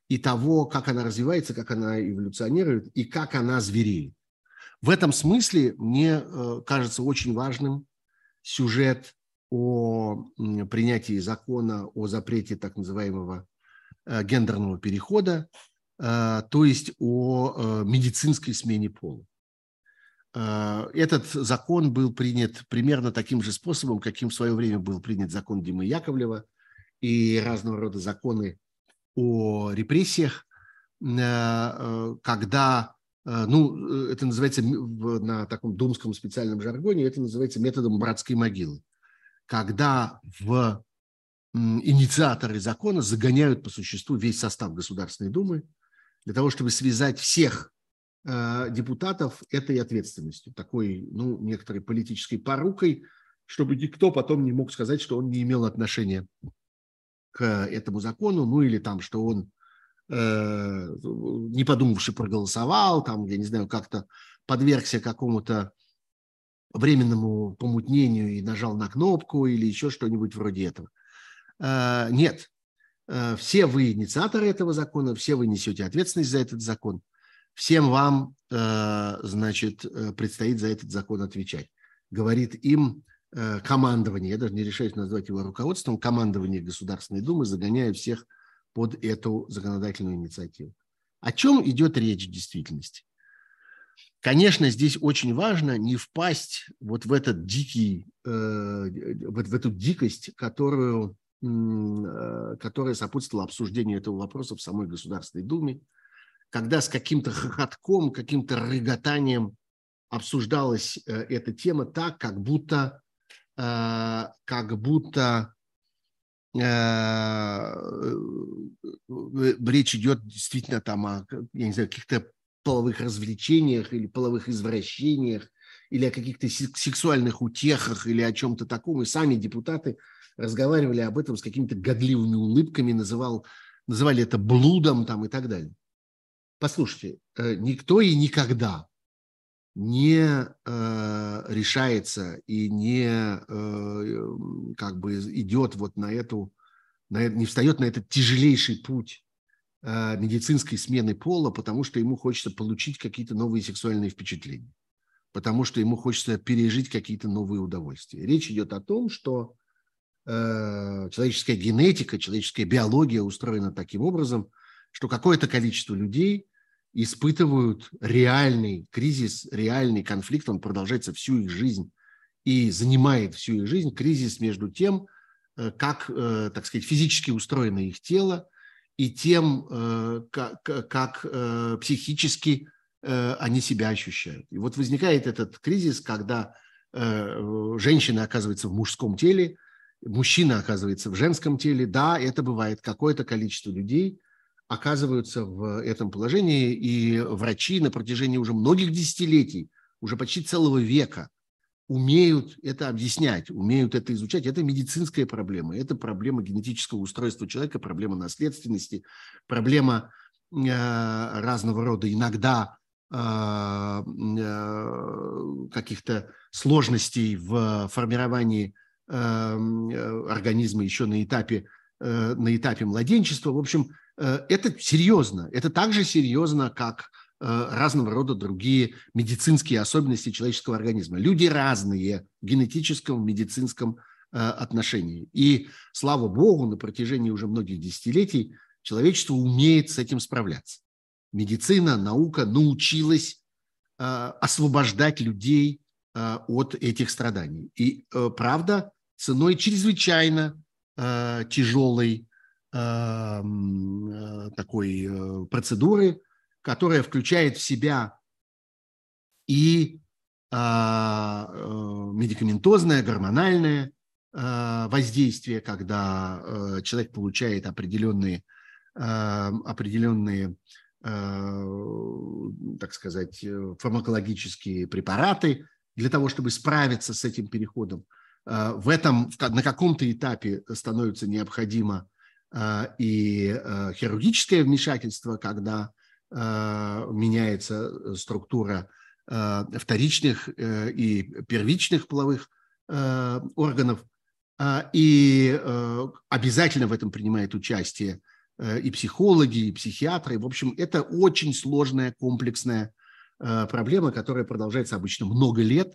И того, как она развивается, как она эволюционирует и как она звереет. В этом смысле мне э, кажется очень важным сюжет о принятии закона о запрете так называемого гендерного перехода, то есть о медицинской смене пола. Э, этот закон был принят примерно таким же способом, каким в свое время был принят закон Димы Яковлева и разного рода законы о репрессиях, э, э, когда, ну, это называется на таком думском специальном жаргоне, это называется методом братской могилы, когда в инициаторы закона загоняют по существу весь состав Государственной Думы для того, чтобы связать всех депутатов этой ответственностью, такой, ну, некоторой политической порукой, чтобы никто потом не мог сказать, что он не имел отношения к этому закону, ну или там, что он, э, не подумавши, проголосовал, там, я не знаю, как-то подвергся какому-то временному помутнению и нажал на кнопку или еще что-нибудь вроде этого. Э, нет, э, все вы инициаторы этого закона, все вы несете ответственность за этот закон – Всем вам, э, значит, э, предстоит за этот закон отвечать. Говорит им э, командование, я даже не решаюсь назвать его руководством, командование Государственной Думы, загоняя всех под эту законодательную инициативу. О чем идет речь в действительности? Конечно, здесь очень важно не впасть вот в этот дикий, вот в эту дикость, которую, которая сопутствовала обсуждению этого вопроса в самой Государственной Думе, когда с каким-то хохотком, каким-то рыготанием обсуждалась э, эта тема так, как будто, э, как будто э, речь идет действительно там о, я не знаю, каких-то половых развлечениях или половых извращениях, или о каких-то сексуальных утехах, или о чем-то таком. И сами депутаты разговаривали об этом с какими-то годливыми улыбками, называл, называли это блудом там, и так далее. Послушайте, э, никто и никогда не э, решается и не э, как бы идет вот на эту, на, не встает на этот тяжелейший путь э, медицинской смены пола, потому что ему хочется получить какие-то новые сексуальные впечатления, потому что ему хочется пережить какие-то новые удовольствия. Речь идет о том, что э, человеческая генетика, человеческая биология устроена таким образом – что какое-то количество людей испытывают реальный кризис, реальный конфликт, он продолжается всю их жизнь и занимает всю их жизнь, кризис между тем, э, как, э, так сказать, физически устроено их тело, и тем, э, как, как психически они себя ощущают. И вот возникает этот кризис, когда женщина оказывается в мужском теле, мужчина оказывается в женском теле. Да, это бывает. Какое-то количество людей оказываются в этом положении, и врачи на протяжении уже многих десятилетий, уже почти целого века умеют это объяснять, умеют это изучать. Это медицинская проблема, это проблема генетического устройства человека, проблема наследственности, проблема э, разного рода иногда э, э, каких-то сложностей в формировании э, организма еще на этапе, э, на этапе младенчества. В общем, Э, это серьезно. Это так же серьезно, как э, разного рода другие медицинские особенности человеческого организма. Люди разные в генетическом, медицинском э, отношении. И, слава богу, на протяжении уже многих десятилетий человечество умеет с этим справляться. Медицина, наука научилась освобождать людей от этих страданий. И, правда, ценой чрезвычайно тяжелой э, такой э, процедуры, которая включает в себя и а, э, медикаментозное, гормональное воздействие, когда человек получает определенные, определенные так сказать, фармакологические препараты для того, чтобы справиться с этим переходом. В этом на каком-то этапе становится необходимо и хирургическое вмешательство, когда меняется структура вторичных и первичных половых органов, и обязательно в этом принимает участие и психологи, и психиатры. В общем, это очень сложная, комплексная проблема, которая продолжается обычно много лет,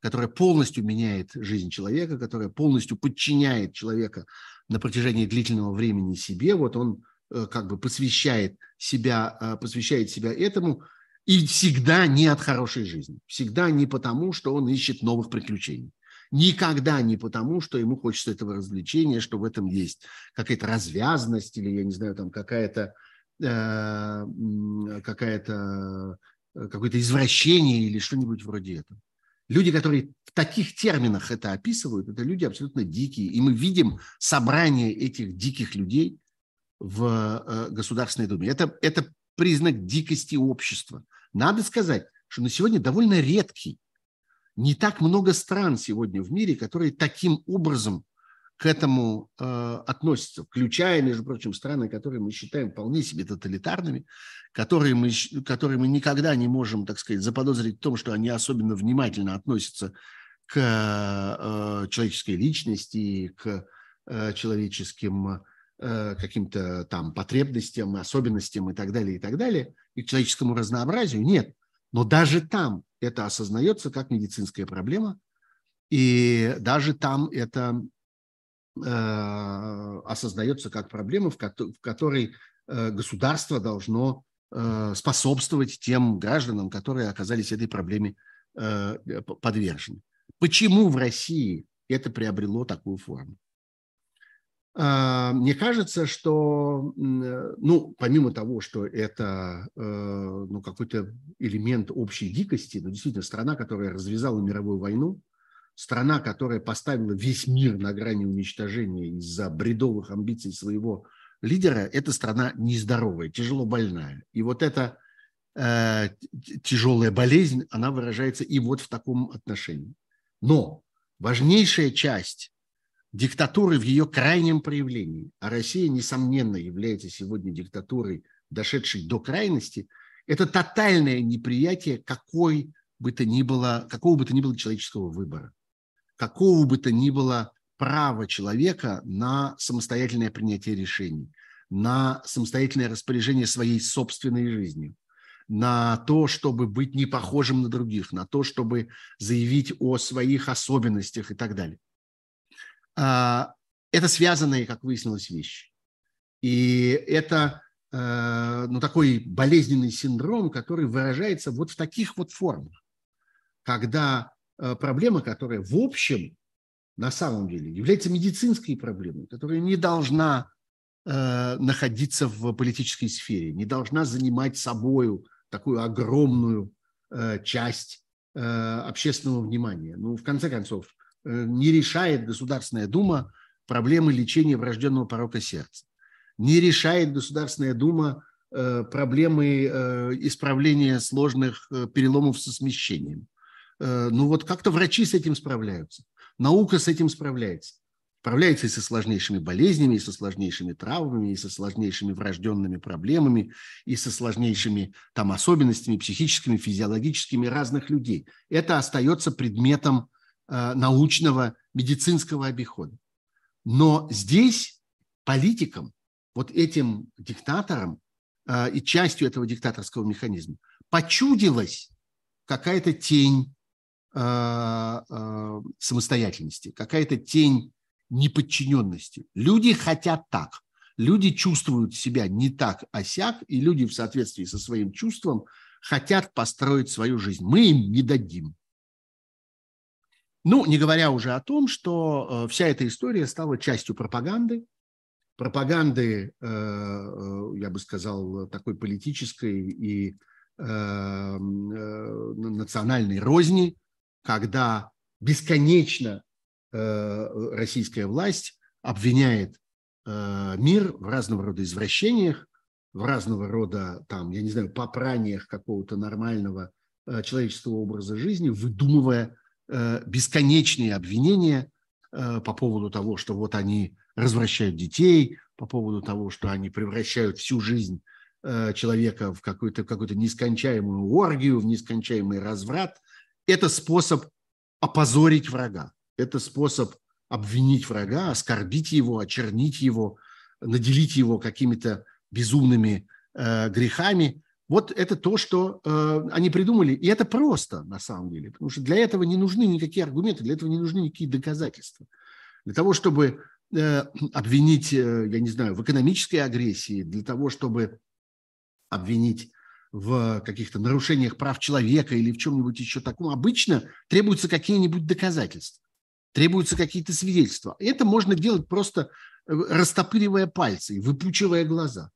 которая полностью меняет жизнь человека, которая полностью подчиняет человека на протяжении длительного времени себе. Вот он э, как бы посвящает себя, э, посвящает себя этому, и всегда не от хорошей жизни. Всегда не потому, что он ищет новых приключений. Никогда не потому, что ему хочется этого развлечения, что в этом есть какая-то развязность или, я не знаю, там какая-то э, какая-то какое-то извращение или что-нибудь вроде этого. Люди, которые в таких терминах это описывают, это люди абсолютно дикие. И мы видим собрание этих диких людей в э, Государственной Думе. Это, это признак дикости общества. Надо сказать, что на сегодня довольно редкий. Не так много стран сегодня в мире, которые таким образом к этому э, относятся, включая, между прочим, страны, которые мы считаем вполне себе тоталитарными, которые мы, которые мы никогда не можем, так сказать, заподозрить в том, что они особенно внимательно относятся к э, человеческой личности, к э, человеческим э, каким-то там потребностям, особенностям и так далее, и так далее, и к человеческому разнообразию. Нет. Но даже там это осознается как медицинская проблема, и даже там это осознается как проблема, в которой э, государство должно э, способствовать тем гражданам, которые оказались этой проблеме подвержены. Почему в России это приобрело такую форму? Мне кажется, что, ну, помимо того, что это ну, какой-то элемент общей дикости, но действительно страна, которая развязала мировую войну, страна, которая поставила весь мир на грани уничтожения из-за бредовых амбиций своего лидера, это страна нездоровая, тяжело больная. И вот эта э, тяжелая болезнь, она выражается и вот в таком отношении. Но важнейшая часть диктатуры в ее крайнем проявлении, а Россия, несомненно, является сегодня диктатурой, дошедшей до крайности, это тотальное неприятие какой бы то ни было, какого бы то ни было человеческого выбора какого бы то ни было права человека на самостоятельное принятие решений, на самостоятельное распоряжение своей собственной жизнью, на то, чтобы быть не похожим на других, на то, чтобы заявить о своих особенностях и так далее. А, это связанные, как выяснилось, вещи. И это э, ну, такой болезненный синдром, который выражается вот в таких вот формах, когда проблема, которая в общем на самом деле является медицинской проблемой, которая не должна э, находиться в политической сфере, не должна занимать собою такую огромную э, часть э, общественного внимания. Ну, в конце концов, э, не решает Государственная Дума проблемы лечения врожденного порока сердца, не решает Государственная Дума э, проблемы э, исправления сложных э, переломов со смещением Э, ну вот как-то врачи с этим справляются, наука с этим справляется. Справляется и со сложнейшими болезнями, и со сложнейшими травмами, и со сложнейшими врожденными проблемами, и со сложнейшими там особенностями психическими, физиологическими разных людей. Это остается предметом э, научного медицинского обихода. Но здесь политикам, вот этим диктаторам э, и частью этого диктаторского механизма почудилась какая-то тень самостоятельности, какая-то тень неподчиненности. Люди хотят так. Люди чувствуют себя не так осяк, и люди в соответствии со своим чувством хотят построить свою жизнь. Мы им не дадим. Ну, не говоря уже о том, что э, вся эта история стала частью пропаганды, пропаганды, э, э, я бы сказал, такой политической и национальной розни, когда бесконечно э, российская власть обвиняет э, мир в разного рода извращениях, в разного рода, там, я не знаю, попраниях какого-то нормального э, человеческого образа жизни, выдумывая бесконечные обвинения по поводу того, что вот они развращают детей, по поводу того, что они превращают всю жизнь человека в какую-то какую нескончаемую оргию, в нескончаемый разврат. Это способ опозорить врага. Это способ обвинить врага, оскорбить его, очернить его, наделить его какими-то безумными э, грехами. Вот это то, что э, они придумали. И это просто, на самом деле. Потому что для этого не нужны никакие аргументы, для этого не нужны никакие доказательства. Для того, чтобы э, обвинить, э, я не знаю, в экономической агрессии, для того, чтобы обвинить в каких-то нарушениях прав человека или в чем-нибудь еще таком, обычно требуются какие-нибудь доказательства, требуются какие-то свидетельства. И это можно делать просто э, растопыривая пальцы, выпучивая глаза.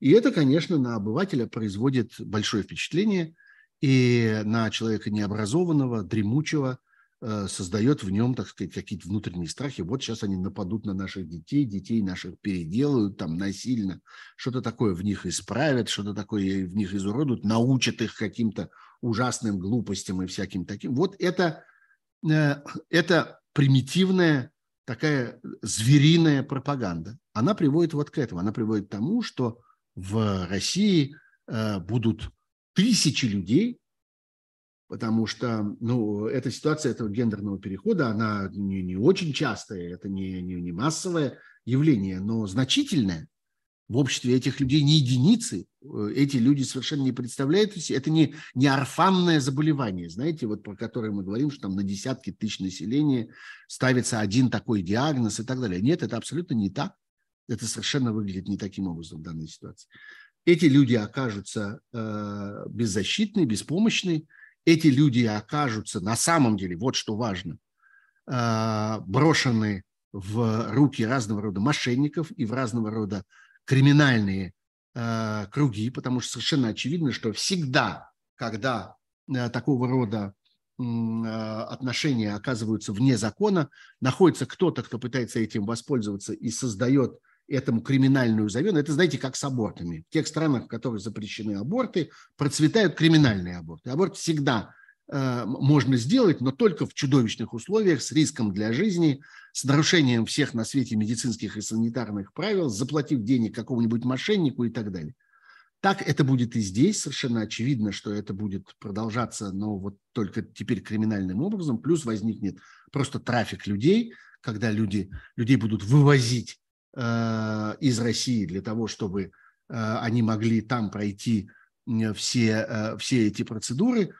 И это, конечно, на обывателя производит большое впечатление, и на человека необразованного, дремучего, создает в нем, так сказать, какие-то внутренние страхи. Вот сейчас они нападут на наших детей, детей наших переделают там насильно, что-то такое в них исправят, что-то такое в них изуродуют, научат их каким-то ужасным глупостям и всяким таким. Вот это, э, это примитивная такая звериная пропаганда. Она приводит вот к этому. Она приводит к тому, что в России э, будут тысячи людей, потому что ну, эта ситуация этого гендерного перехода, она не, не очень частая, это не, не, не массовое явление, но значительное. В обществе этих людей не единицы, эти люди совершенно не представляют, это не, не орфанное заболевание, знаете, вот про которое мы говорим, что там на десятки тысяч населения ставится один такой диагноз и так далее. Нет, это абсолютно не так. Это совершенно выглядит не таким образом в данной ситуации. Эти люди окажутся э, беззащитны, беспомощны, эти люди окажутся на самом деле, вот что важно, а, брошены в руки разного рода мошенников и в разного рода криминальные а, круги, потому что совершенно очевидно, что всегда, когда а, такого рода отношения оказываются вне закона, находится кто-то, кто пытается этим воспользоваться и создает этому криминальную замену. Это, знаете, как с абортами. В тех странах, в которых запрещены аборты, процветают криминальные аборты. Аборт всегда э, можно сделать, но только в чудовищных условиях, с риском для жизни, с нарушением всех на свете медицинских и санитарных правил, заплатив денег какому-нибудь мошеннику и так далее. Так это будет и здесь. Совершенно очевидно, что это будет продолжаться, но вот только теперь криминальным образом. Плюс возникнет просто трафик людей, когда люди, людей будут вывозить из России для того, чтобы э, они могли там пройти все, э, все эти процедуры.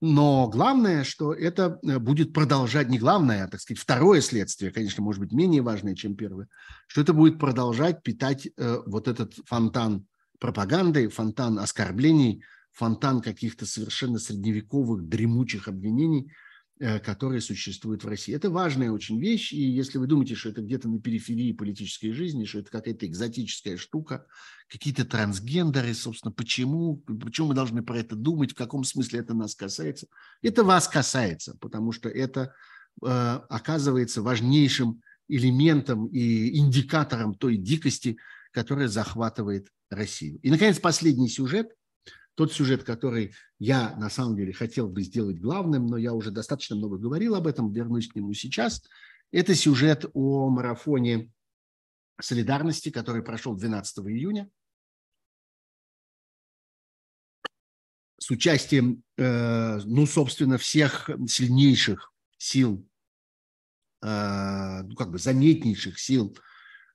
Но главное, что это будет продолжать, не главное, а, так сказать, второе следствие, конечно, может быть менее важное, чем первое, что это будет продолжать питать вот этот фонтан пропаганды, фонтан оскорблений, фонтан каких-то совершенно средневековых дремучих обвинений – Э, которые существуют в России. Это важная очень вещь, и если вы думаете, что это где-то на периферии политической жизни, что это какая-то экзотическая штука, какие-то трансгендеры, собственно, почему, почему мы должны про это думать, в каком смысле это нас касается, это вас касается, потому что это э, оказывается важнейшим элементом и индикатором той дикости, которая захватывает Россию. И, наконец, последний сюжет – тот сюжет, который я на самом деле хотел бы сделать главным, но я уже достаточно много говорил об этом, вернусь к нему сейчас. Это сюжет о марафоне солидарности, который прошел 12 июня с участием, э, ну, собственно, всех сильнейших сил, э, ну, как бы заметнейших сил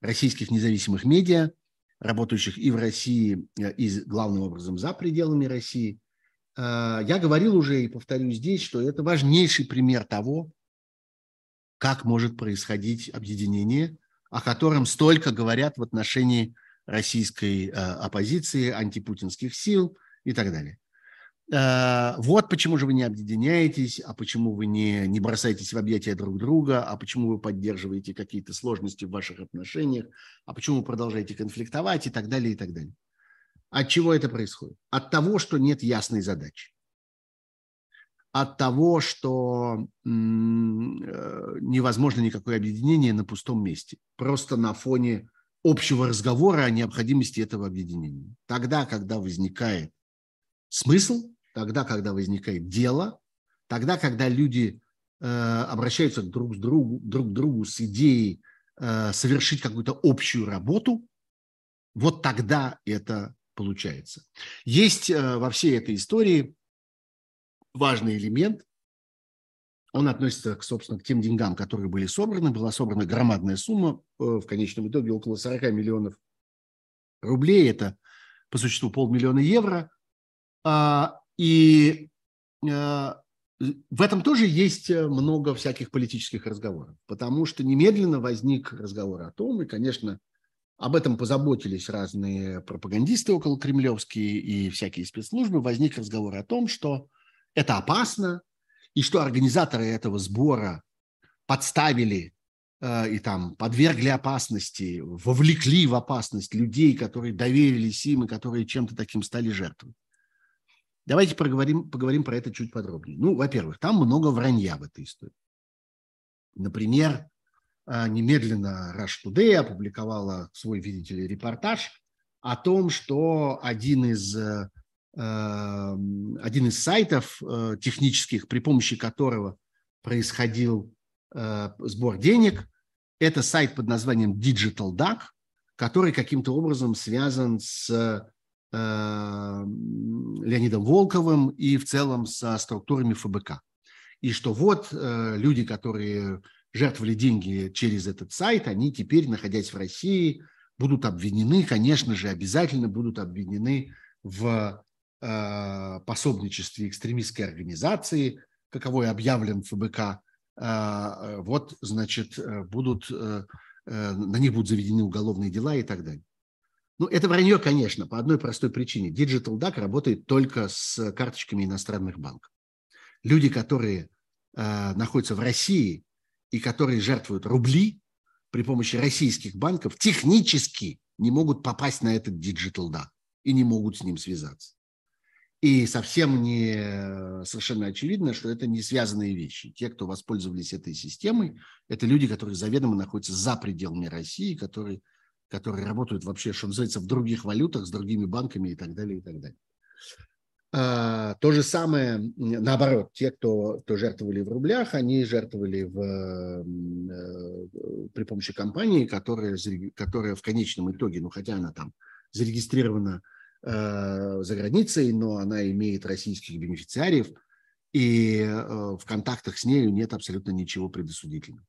российских независимых медиа, работающих и в России, э, и главным образом за пределами России. Э, я говорил уже и повторю здесь, что это важнейший пример того, как может происходить объединение, о котором столько говорят в отношении российской э, оппозиции, антипутинских сил и так далее. Э, вот почему же вы не объединяетесь, а почему вы не, не бросаетесь в объятия друг друга, а почему вы поддерживаете какие-то сложности в ваших отношениях, а почему вы продолжаете конфликтовать и так далее, и так далее. От чего это происходит? От того, что нет ясной задачи. От того, что э, невозможно никакое объединение на пустом месте. Просто на фоне общего разговора о необходимости этого объединения. Тогда, когда возникает смысл, тогда, когда возникает дело, тогда, когда люди э, обращаются друг, к другу, друг к другу с идеей э, совершить какую-то общую работу, вот тогда это получается. Есть э, во всей этой истории важный элемент, он относится, к, собственно, к тем деньгам, которые были собраны. Была собрана громадная сумма, э, в конечном итоге около 40 миллионов рублей. Это, по существу, полмиллиона евро. А, и э, в этом тоже есть много всяких политических разговоров, потому что немедленно возник разговор о том, и, конечно, об этом позаботились разные пропагандисты около кремлевские и всякие спецслужбы, возник разговор о том, что это опасно, и что организаторы этого сбора подставили э, и там подвергли опасности, вовлекли в опасность людей, которые доверились им и которые чем-то таким стали жертвой. Давайте поговорим, поговорим про это чуть подробнее. Ну, во-первых, там много вранья в этой истории. Например, э, немедленно Rush Today опубликовала свой, видите ли, репортаж о том, что один из э, Эм, один из сайтов э, технических, при помощи которого происходил э, сбор денег. Это сайт под названием Digital Duck, который каким-то образом связан с Леонидом Волковым и в целом со структурами ФБК. И что вот люди, которые жертвовали деньги через этот сайт, они теперь, находясь в России, будут обвинены, конечно же, обязательно будут обвинены в Э, пособничестве экстремистской организации, каковой объявлен ФБК, э, вот, значит, э, будут, на них будут заведены уголовные дела и так далее. Ну, это вранье, конечно, по одной простой причине. Digital DAC работает только с карточками иностранных банков. Люди, которые находятся в России и которые жертвуют рубли при помощи российских банков, технически не могут попасть на этот Digital DAC и не могут с ним связаться. И совсем не э, совершенно очевидно, что это не связанные вещи. Те, кто воспользовались этой системой, это люди, которые заведомо находятся за пределами России, которые, которые работают вообще, что называется, в других валютах, с другими банками и так далее, и так далее. А, то же самое, наоборот, те, кто, кто жертвовали в рублях, они жертвовали в, э, при помощи компании, которая, которая в конечном итоге, ну хотя она там зарегистрирована Э, за границей, но она имеет российских бенефициариев, и э, в контактах с нею нет абсолютно ничего предосудительного.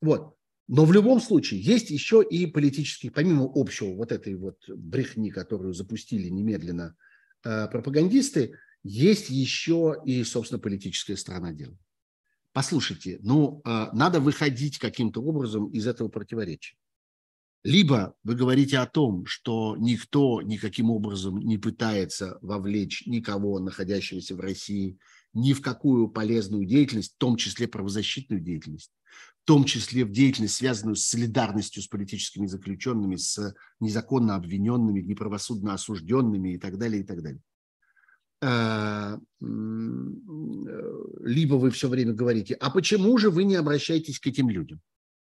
Вот. Но в любом случае есть еще и политические, помимо общего вот этой вот брехни, которую запустили немедленно э, пропагандисты, есть еще и, собственно, политическая сторона дела. Послушайте, ну, надо выходить каким-то образом из этого противоречия. Либо вы говорите о том, что никто никаким образом не пытается вовлечь никого, находящегося в России, ни в какую полезную деятельность, в том числе правозащитную деятельность, том числе в деятельность, связанную с солидарностью с политическими заключенными, с незаконно обвиненными, неправосудно осужденными и так далее, и так далее. Э, либо вы все время говорите, а почему же вы не обращаетесь к этим людям?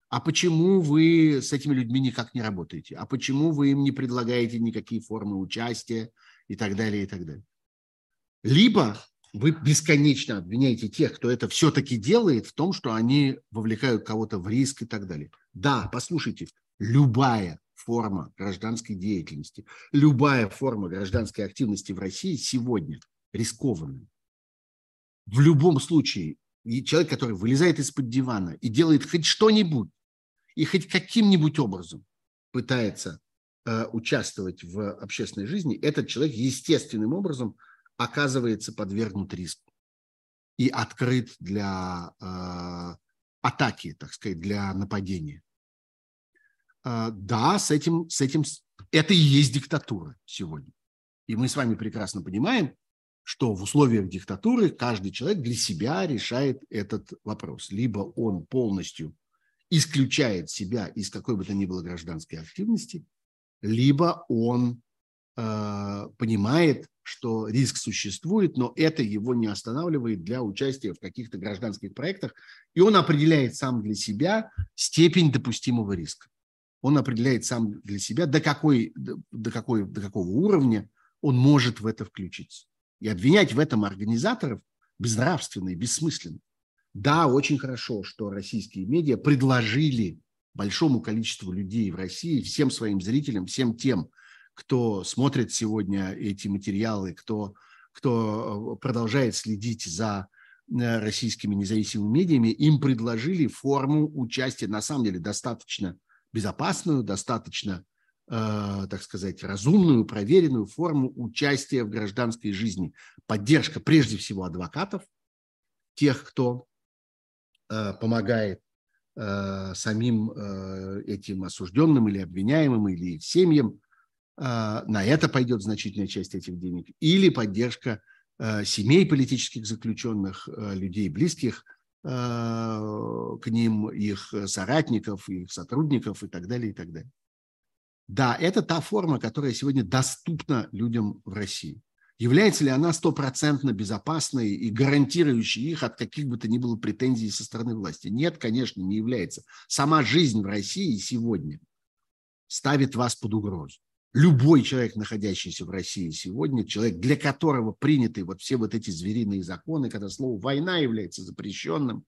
а почему вы с этими людьми никак не работаете, а почему вы им не предлагаете никакие формы участия и так далее, и так далее. Либо вы бесконечно обвиняете тех, кто это все-таки делает, в том, что они вовлекают кого-то в риск и так далее. Да, послушайте, любая форма гражданской деятельности, любая форма гражданской активности в России сегодня рискованная. В любом случае, человек, который вылезает из-под дивана и делает хоть что-нибудь, и хоть каким-нибудь образом пытается э, участвовать в общественной жизни, этот человек естественным образом оказывается подвергнут риску и открыт для э, атаки, так сказать, для нападения. Э, да, с этим, с этим это и есть диктатура сегодня. И мы с вами прекрасно понимаем, что в условиях диктатуры каждый человек для себя решает этот вопрос. Либо он полностью исключает себя из какой бы то ни было гражданской активности, либо он э, понимает, что риск существует, но это его не останавливает для участия в каких-то гражданских проектах, и он определяет сам для себя степень допустимого риска. Он определяет сам для себя, до, какой, до, какой, до какого уровня он может в это включиться. И обвинять в этом организаторов безнравственно и бессмысленно. Да, очень хорошо, что российские медиа предложили большому количеству людей в России, всем своим зрителям, всем тем, кто смотрит сегодня эти материалы, кто, кто э, продолжает следить за э, российскими независимыми медиами, им предложили форму участия, на самом деле, достаточно безопасную, достаточно, э, так сказать, разумную, проверенную форму участия в гражданской жизни. Поддержка, прежде всего, адвокатов, тех, кто Э, помогает э, самим этим осужденным или обвиняемым, или их семьям. На это пойдет значительная часть этих денег. Или поддержка семей политических заключенных, людей близких к ним, их соратников, их сотрудников и так далее, и так далее. Да, это та форма, которая сегодня доступна людям в России. Является ли она стопроцентно безопасной и гарантирующей их от каких бы то ни было претензий со стороны власти? Нет, конечно, не является. Сама жизнь в России сегодня ставит вас под угрозу. Любой человек, находящийся в России сегодня, человек, для которого приняты вот все вот эти звериные законы, когда слово «война» является запрещенным,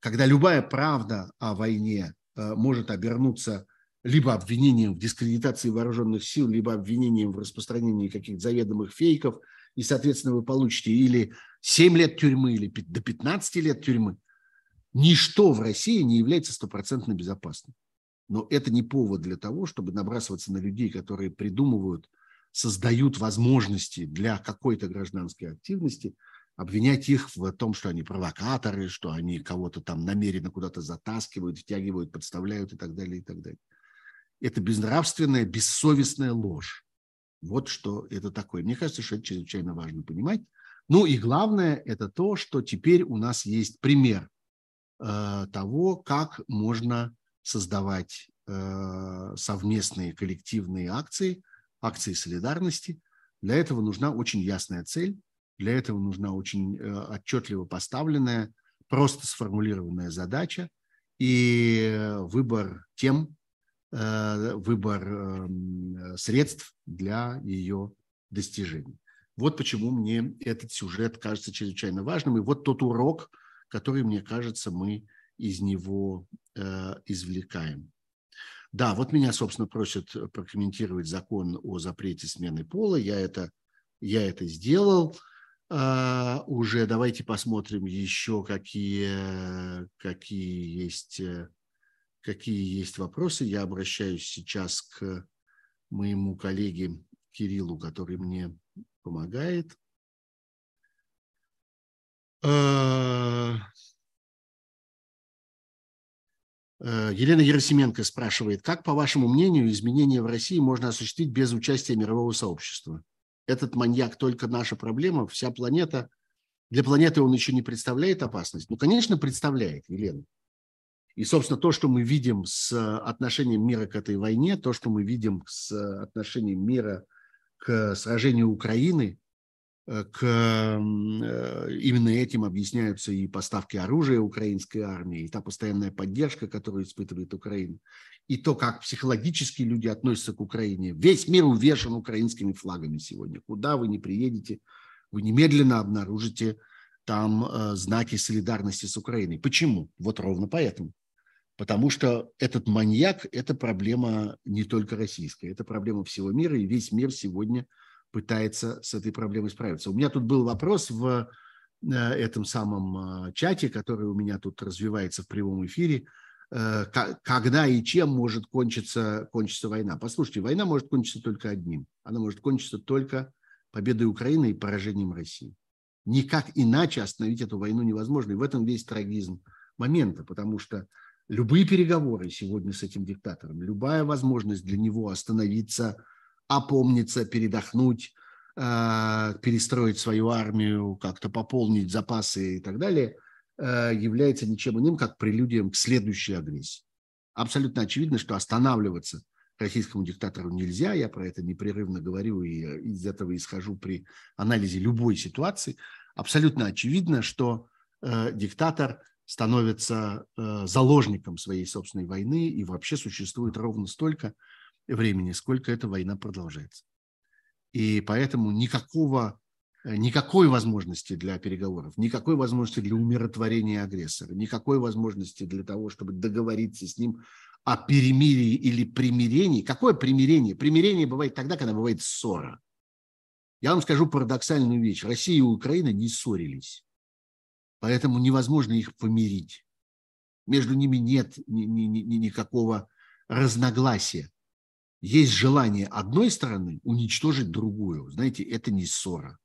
когда любая правда о войне э, может обернуться либо обвинением в дискредитации вооруженных сил, либо обвинением в распространении каких-то заведомых фейков, и, соответственно, вы получите или 7 лет тюрьмы, или до 15 лет тюрьмы. Ничто в России не является стопроцентно безопасным. Но это не повод для того, чтобы набрасываться на людей, которые придумывают, создают возможности для какой-то гражданской активности, обвинять их в том, что они провокаторы, что они кого-то там намеренно куда-то затаскивают, втягивают, подставляют и так далее, и так далее это безнравственная, бессовестная ложь. Вот что это такое. Мне кажется, что это чрезвычайно важно понимать. Ну и главное, это то, что теперь у нас есть пример э, того, как можно создавать э, совместные коллективные акции, акции солидарности. Для этого нужна очень ясная цель, для этого нужна очень э, отчетливо поставленная, просто сформулированная задача и выбор тем, Э, выбор эм, средств для ее достижения. Вот почему мне этот сюжет кажется чрезвычайно важным. И вот тот урок, который, мне кажется, мы из него э, извлекаем. Да, вот меня, собственно, просят прокомментировать закон о запрете смены пола. Я это, я это сделал а, уже. Давайте посмотрим еще, какие, какие есть э, какие есть вопросы. Я обращаюсь сейчас к моему коллеге Кириллу, который мне помогает. Э, э, Елена Еросименко спрашивает, как, по вашему мнению, изменения в России можно осуществить без участия мирового сообщества? Этот маньяк только наша проблема, вся планета. Для планеты он еще не представляет опасность? Ну, конечно, представляет, Елена. И, собственно, то, что мы видим с отношением мира к этой войне, то, что мы видим с отношением мира к сражению Украины, э, к, э, именно этим объясняются и поставки оружия украинской армии, и та постоянная поддержка, которую испытывает Украина, и то, как психологически люди относятся к Украине. Весь мир увешан украинскими флагами сегодня. Куда вы не приедете, вы немедленно обнаружите там э, знаки солидарности с Украиной. Почему? Вот ровно поэтому. Потому что этот маньяк – это проблема не только российская, это проблема всего мира, и весь мир сегодня пытается с этой проблемой справиться. У меня тут был вопрос в э, этом самом э, чате, который у меня тут развивается в прямом эфире, э, когда и чем может кончиться, кончиться война. Послушайте, война может кончиться только одним. Она может кончиться только победой Украины и поражением России. Никак иначе остановить эту войну невозможно. И в этом весь трагизм момента, потому что любые переговоры сегодня с этим диктатором, любая возможность для него остановиться, опомниться, передохнуть, э, перестроить свою армию, как-то пополнить запасы и так далее, э, является ничем иным, как прелюдием к следующей агрессии. Абсолютно очевидно, что останавливаться российскому диктатору нельзя, я про это непрерывно говорю и из этого исхожу при анализе любой ситуации. Абсолютно очевидно, что э, диктатор становится заложником своей собственной войны и вообще существует ровно столько времени, сколько эта война продолжается. И поэтому никакого, э, никакой возможности для переговоров, никакой возможности для умиротворения агрессора, никакой возможности для того, чтобы договориться с ним о перемирии или примирении. Какое примирение? Примирение бывает тогда, когда бывает ссора. Я вам скажу парадоксальную вещь. Россия и Украина не ссорились. Поэтому невозможно их помирить. Между ними нет ни, ни, ни, никакого разногласия. Есть желание одной стороны уничтожить другую. Знаете, это не ссора.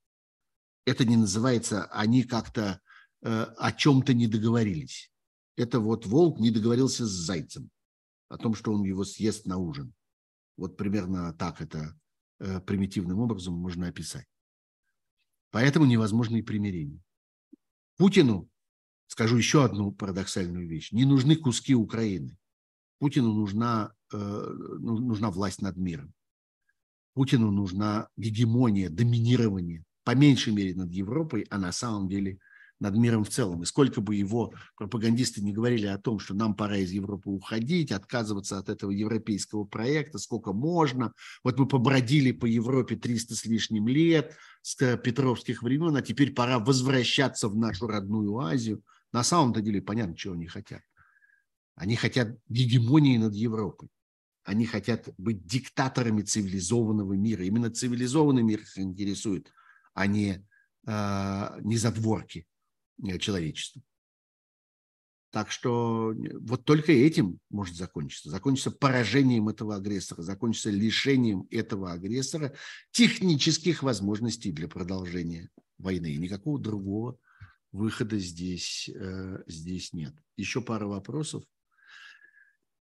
Это не называется, они как-то э, о чем-то не договорились. Это вот волк не договорился с зайцем о том, что он его съест на ужин. Вот примерно так это э, примитивным образом можно описать. Поэтому невозможно и примирение. Путину, скажу еще одну парадоксальную вещь, не нужны куски Украины. Путину нужна, нужна власть над миром. Путину нужна гегемония, доминирование, по меньшей мере над Европой, а на самом деле – над миром в целом. И сколько бы его пропагандисты не говорили о том, что нам пора из Европы уходить, отказываться от этого европейского проекта, сколько можно. Вот мы побродили по Европе 300 с лишним лет, с петровских времен, а теперь пора возвращаться в нашу родную Азию. На самом-то деле понятно, чего они хотят. Они хотят гегемонии над Европой. Они хотят быть диктаторами цивилизованного мира. Именно цивилизованный мир их интересует, а не, э, не задворки Э, человечеству. Так что э, вот только этим может закончиться. Закончится поражением этого агрессора, закончится лишением этого агрессора технических возможностей для продолжения войны. И никакого другого выхода здесь, э, здесь нет. Еще пара вопросов.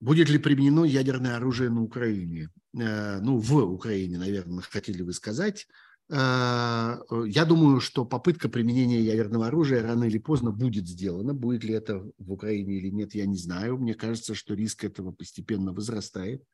Будет ли применено ядерное оружие на Украине? Ну, в Украине, наверное, хотели вы сказать. Э, я думаю, что попытка применения ядерного оружия рано или поздно будет сделана. Будет ли это в Украине или нет, я не знаю. Мне кажется, что риск этого постепенно возрастает.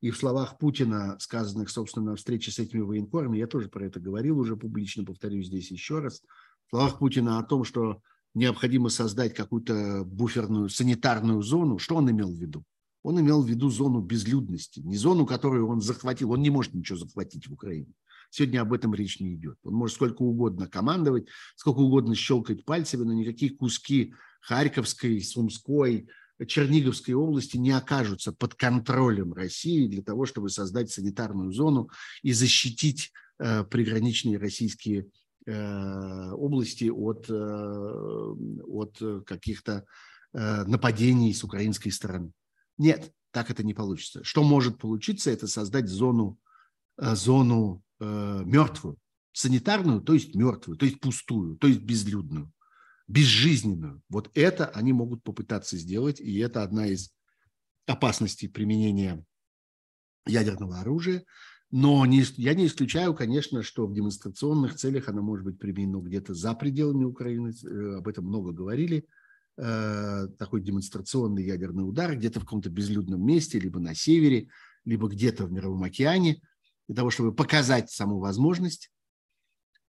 И в словах Путина, сказанных, собственно, на встрече с этими военкорами, я тоже про это говорил уже публично, повторю здесь еще раз. В словах Путина о том, что необходимо создать какую-то буферную санитарную зону, что он имел в виду? Он имел в виду зону безлюдности, не зону, которую он захватил. Он не может ничего захватить в Украине. Сегодня об этом речь не идет. Он может сколько угодно командовать, сколько угодно щелкать пальцами, но никакие куски Харьковской, Сумской, Черниговской области не окажутся под контролем России для того, чтобы создать санитарную зону и защитить э, приграничные российские э, области от, э, от каких-то э, нападений с украинской стороны. Нет, так это не получится. Что может получиться, это создать зону, э, зону э, мертвую, санитарную, то есть мертвую, то есть пустую, то есть безлюдную, безжизненную. Вот это они могут попытаться сделать, и это одна из опасностей применения ядерного оружия. Но не, я не исключаю, конечно, что в демонстрационных целях она может быть применена где-то за пределами Украины. Э, об этом много говорили. Э, такой демонстрационный ядерный удар где-то в каком-то безлюдном месте, либо на севере, либо где-то в Мировом океане – для того, чтобы показать саму возможность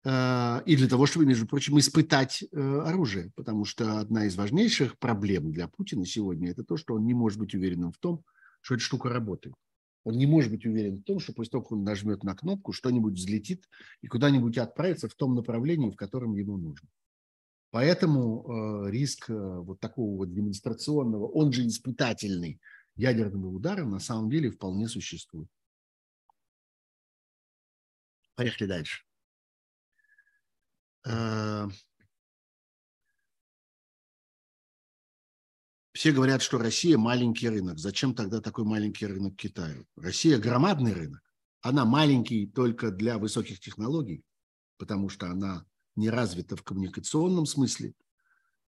э, и для того, чтобы, между прочим, испытать э, оружие. Потому что одна из важнейших проблем для Путина сегодня – это то, что он не может быть уверенным в том, что эта штука работает. Он не может быть уверен в том, что после того, как он нажмет на кнопку, что-нибудь взлетит и куда-нибудь отправится в том направлении, в котором ему нужно. Поэтому э, риск э, вот такого вот демонстрационного, он же испытательный ядерного удара на самом деле вполне существует. Поехали дальше. Э, все говорят, что Россия маленький рынок. Зачем тогда такой маленький рынок Китаю? Россия громадный рынок. Она маленький только для высоких технологий, потому что она не развита в коммуникационном смысле.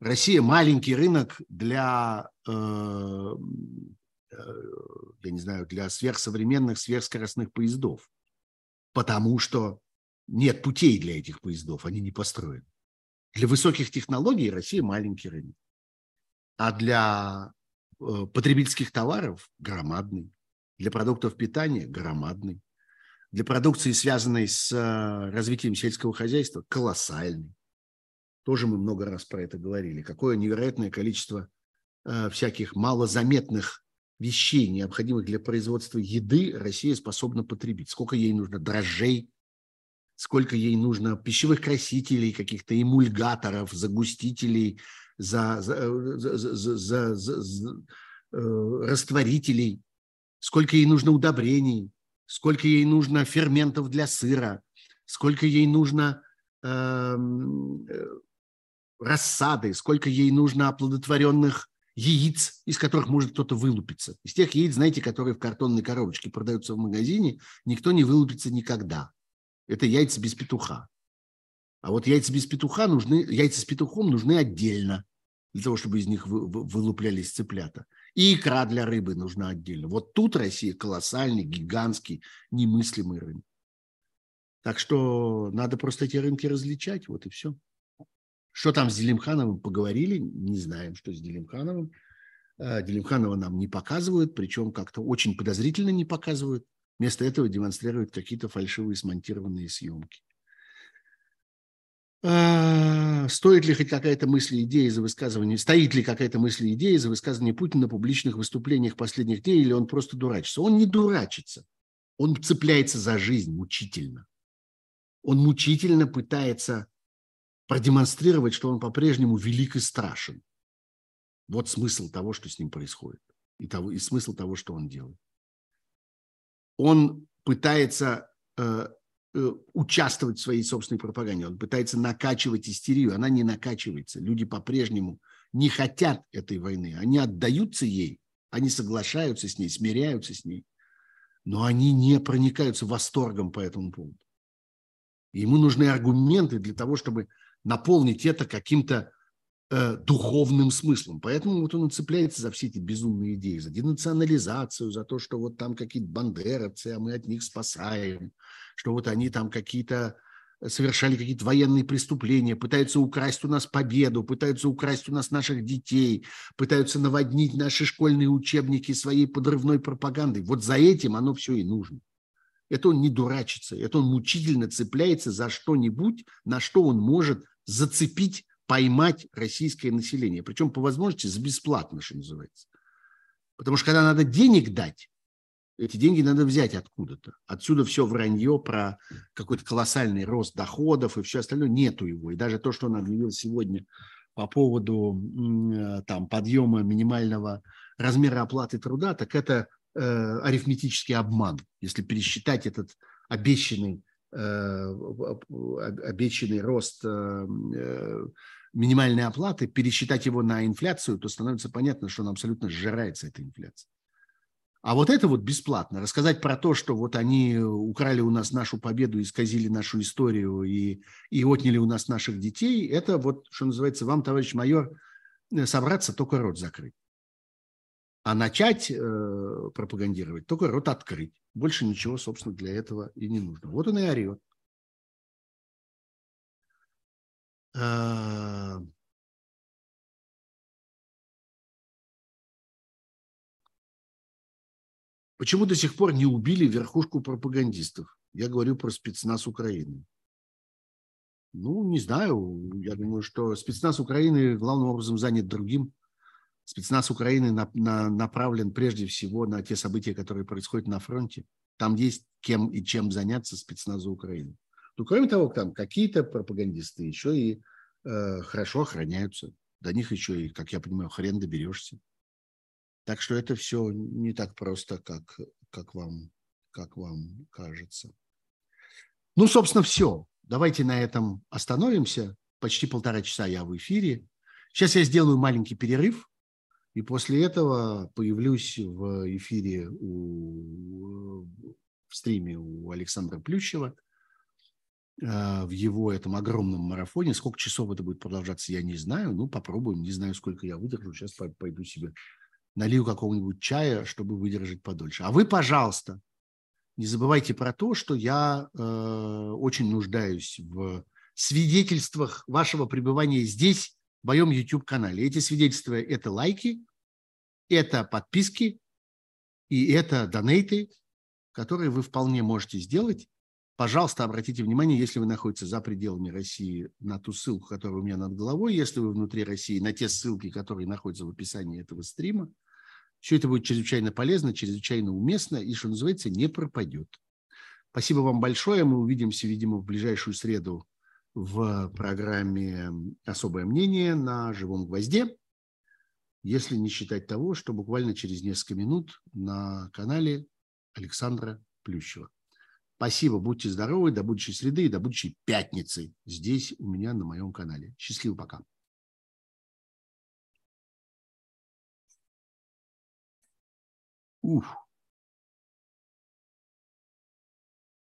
Россия маленький рынок для, э, э, я не знаю, для сверхсовременных, сверхскоростных поездов потому что нет путей для этих поездов, они не построены. Для высоких технологий Россия маленький рынок, а для э, потребительских товаров громадный, для продуктов питания громадный, для продукции, связанной с э, развитием сельского хозяйства, колоссальный. Тоже мы много раз про это говорили. Какое невероятное количество э, всяких малозаметных вещей, необходимых для производства еды, Россия способна потребить. Сколько ей нужно дрожжей, сколько ей нужно пищевых красителей, каких-то эмульгаторов, загустителей, за, за, за, за, за, за, э, растворителей, сколько ей нужно удобрений, сколько ей нужно ферментов для сыра, сколько ей нужно эм, э, рассады, сколько ей нужно оплодотворенных яиц, из которых может кто-то вылупиться. Из тех яиц, знаете, которые в картонной коробочке продаются в магазине, никто не вылупится никогда. Это яйца без петуха. А вот яйца без петуха нужны, яйца с петухом нужны отдельно для того, чтобы из них вы, вы, вылуплялись цыплята. И икра для рыбы нужна отдельно. Вот тут Россия колоссальный, гигантский, немыслимый рынок. Так что надо просто эти рынки различать, вот и все. Что там с Делимхановым поговорили, не знаем, что с Делимхановым. А, Делимханова нам не показывают, причем как-то очень подозрительно не показывают. Вместо этого демонстрируют какие-то фальшивые смонтированные съемки. А, стоит ли хоть какая-то мысль, идея за высказывание, стоит ли какая-то мысль, идея за высказывание Путина на публичных выступлениях последних дней, или он просто дурачится? Он не дурачится. Он цепляется за жизнь мучительно. Он мучительно пытается продемонстрировать, что он по-прежнему велик и страшен. Вот смысл того, что с ним происходит, и, того, и смысл того, что он делает. Он пытается э, участвовать в своей собственной пропаганде, он пытается накачивать истерию, она не накачивается. Люди по-прежнему не хотят этой войны, они отдаются ей, они соглашаются с ней, смиряются с ней, но они не проникаются восторгом по этому поводу. Ему нужны аргументы для того, чтобы наполнить это каким-то э, духовным смыслом. Поэтому вот он цепляется за все эти безумные идеи, за денационализацию, за то, что вот там какие-то бандеровцы, а мы от них спасаем, что вот они там какие-то совершали какие-то военные преступления, пытаются украсть у нас победу, пытаются украсть у нас наших детей, пытаются наводнить наши школьные учебники своей подрывной пропагандой. Вот за этим оно все и нужно. Это он не дурачится, это он мучительно цепляется за что-нибудь, на что он может зацепить, поймать российское население. Причем по возможности за бесплатно, что называется. Потому что когда надо денег дать, эти деньги надо взять откуда-то. Отсюда все вранье про какой-то колоссальный рост доходов и все остальное. Нету его. И даже то, что он объявил сегодня по поводу э, там, подъема минимального размера оплаты труда, так это Э, арифметический обман, если пересчитать этот обещанный, обещанный рост э, минимальной оплаты, пересчитать его на инфляцию, то становится понятно, что он абсолютно сжирается, эта инфляция. А вот это вот бесплатно. Рассказать про то, что вот они украли у нас нашу победу, исказили нашу историю и, и отняли у нас наших детей, это вот, что называется, вам, товарищ майор, собраться, только рот закрыть. А начать э, пропагандировать, только рот открыть. Больше ничего, собственно, для этого и не нужно. Вот он и орет. А... Почему до сих пор не убили верхушку пропагандистов? Я говорю про спецназ Украины. Ну, не знаю. Я думаю, что спецназ Украины главным образом занят другим спецназ Украины на, на, направлен прежде всего на те события, которые происходят на фронте. Там есть кем и чем заняться спецназу Украины. Ну, кроме того, там какие-то пропагандисты еще и э, хорошо охраняются. До них еще и, как я понимаю, хрен доберешься. Так что это все не так просто, как, как, вам, как вам кажется. Ну, собственно, все. Давайте на этом остановимся. Почти полтора часа я в эфире. Сейчас я сделаю маленький перерыв. И после этого появлюсь в эфире у, в стриме у Александра Плющева э, в его этом огромном марафоне. Сколько часов это будет продолжаться, я не знаю. Ну, попробуем. Не знаю, сколько я выдержу. Сейчас пойду себе налью какого-нибудь чая, чтобы выдержать подольше. А вы, пожалуйста, не забывайте про то, что я э, очень нуждаюсь в свидетельствах вашего пребывания здесь, в моем YouTube-канале. Эти свидетельства – это лайки, это подписки и это донейты, которые вы вполне можете сделать Пожалуйста, обратите внимание, если вы находитесь за пределами России, на ту ссылку, которая у меня над головой, если вы внутри России, на те ссылки, которые находятся в описании этого стрима. Все это будет чрезвычайно полезно, чрезвычайно уместно и, что называется, не пропадет. Спасибо вам большое. Мы увидимся, видимо, в ближайшую среду в программе «Особое мнение» на «Живом гвозде», если не считать того, что буквально через несколько минут на канале Александра Плющева. Спасибо, будьте здоровы, до будущей среды и до будущей пятницы здесь у меня на моем канале. Счастливо, пока. Уф.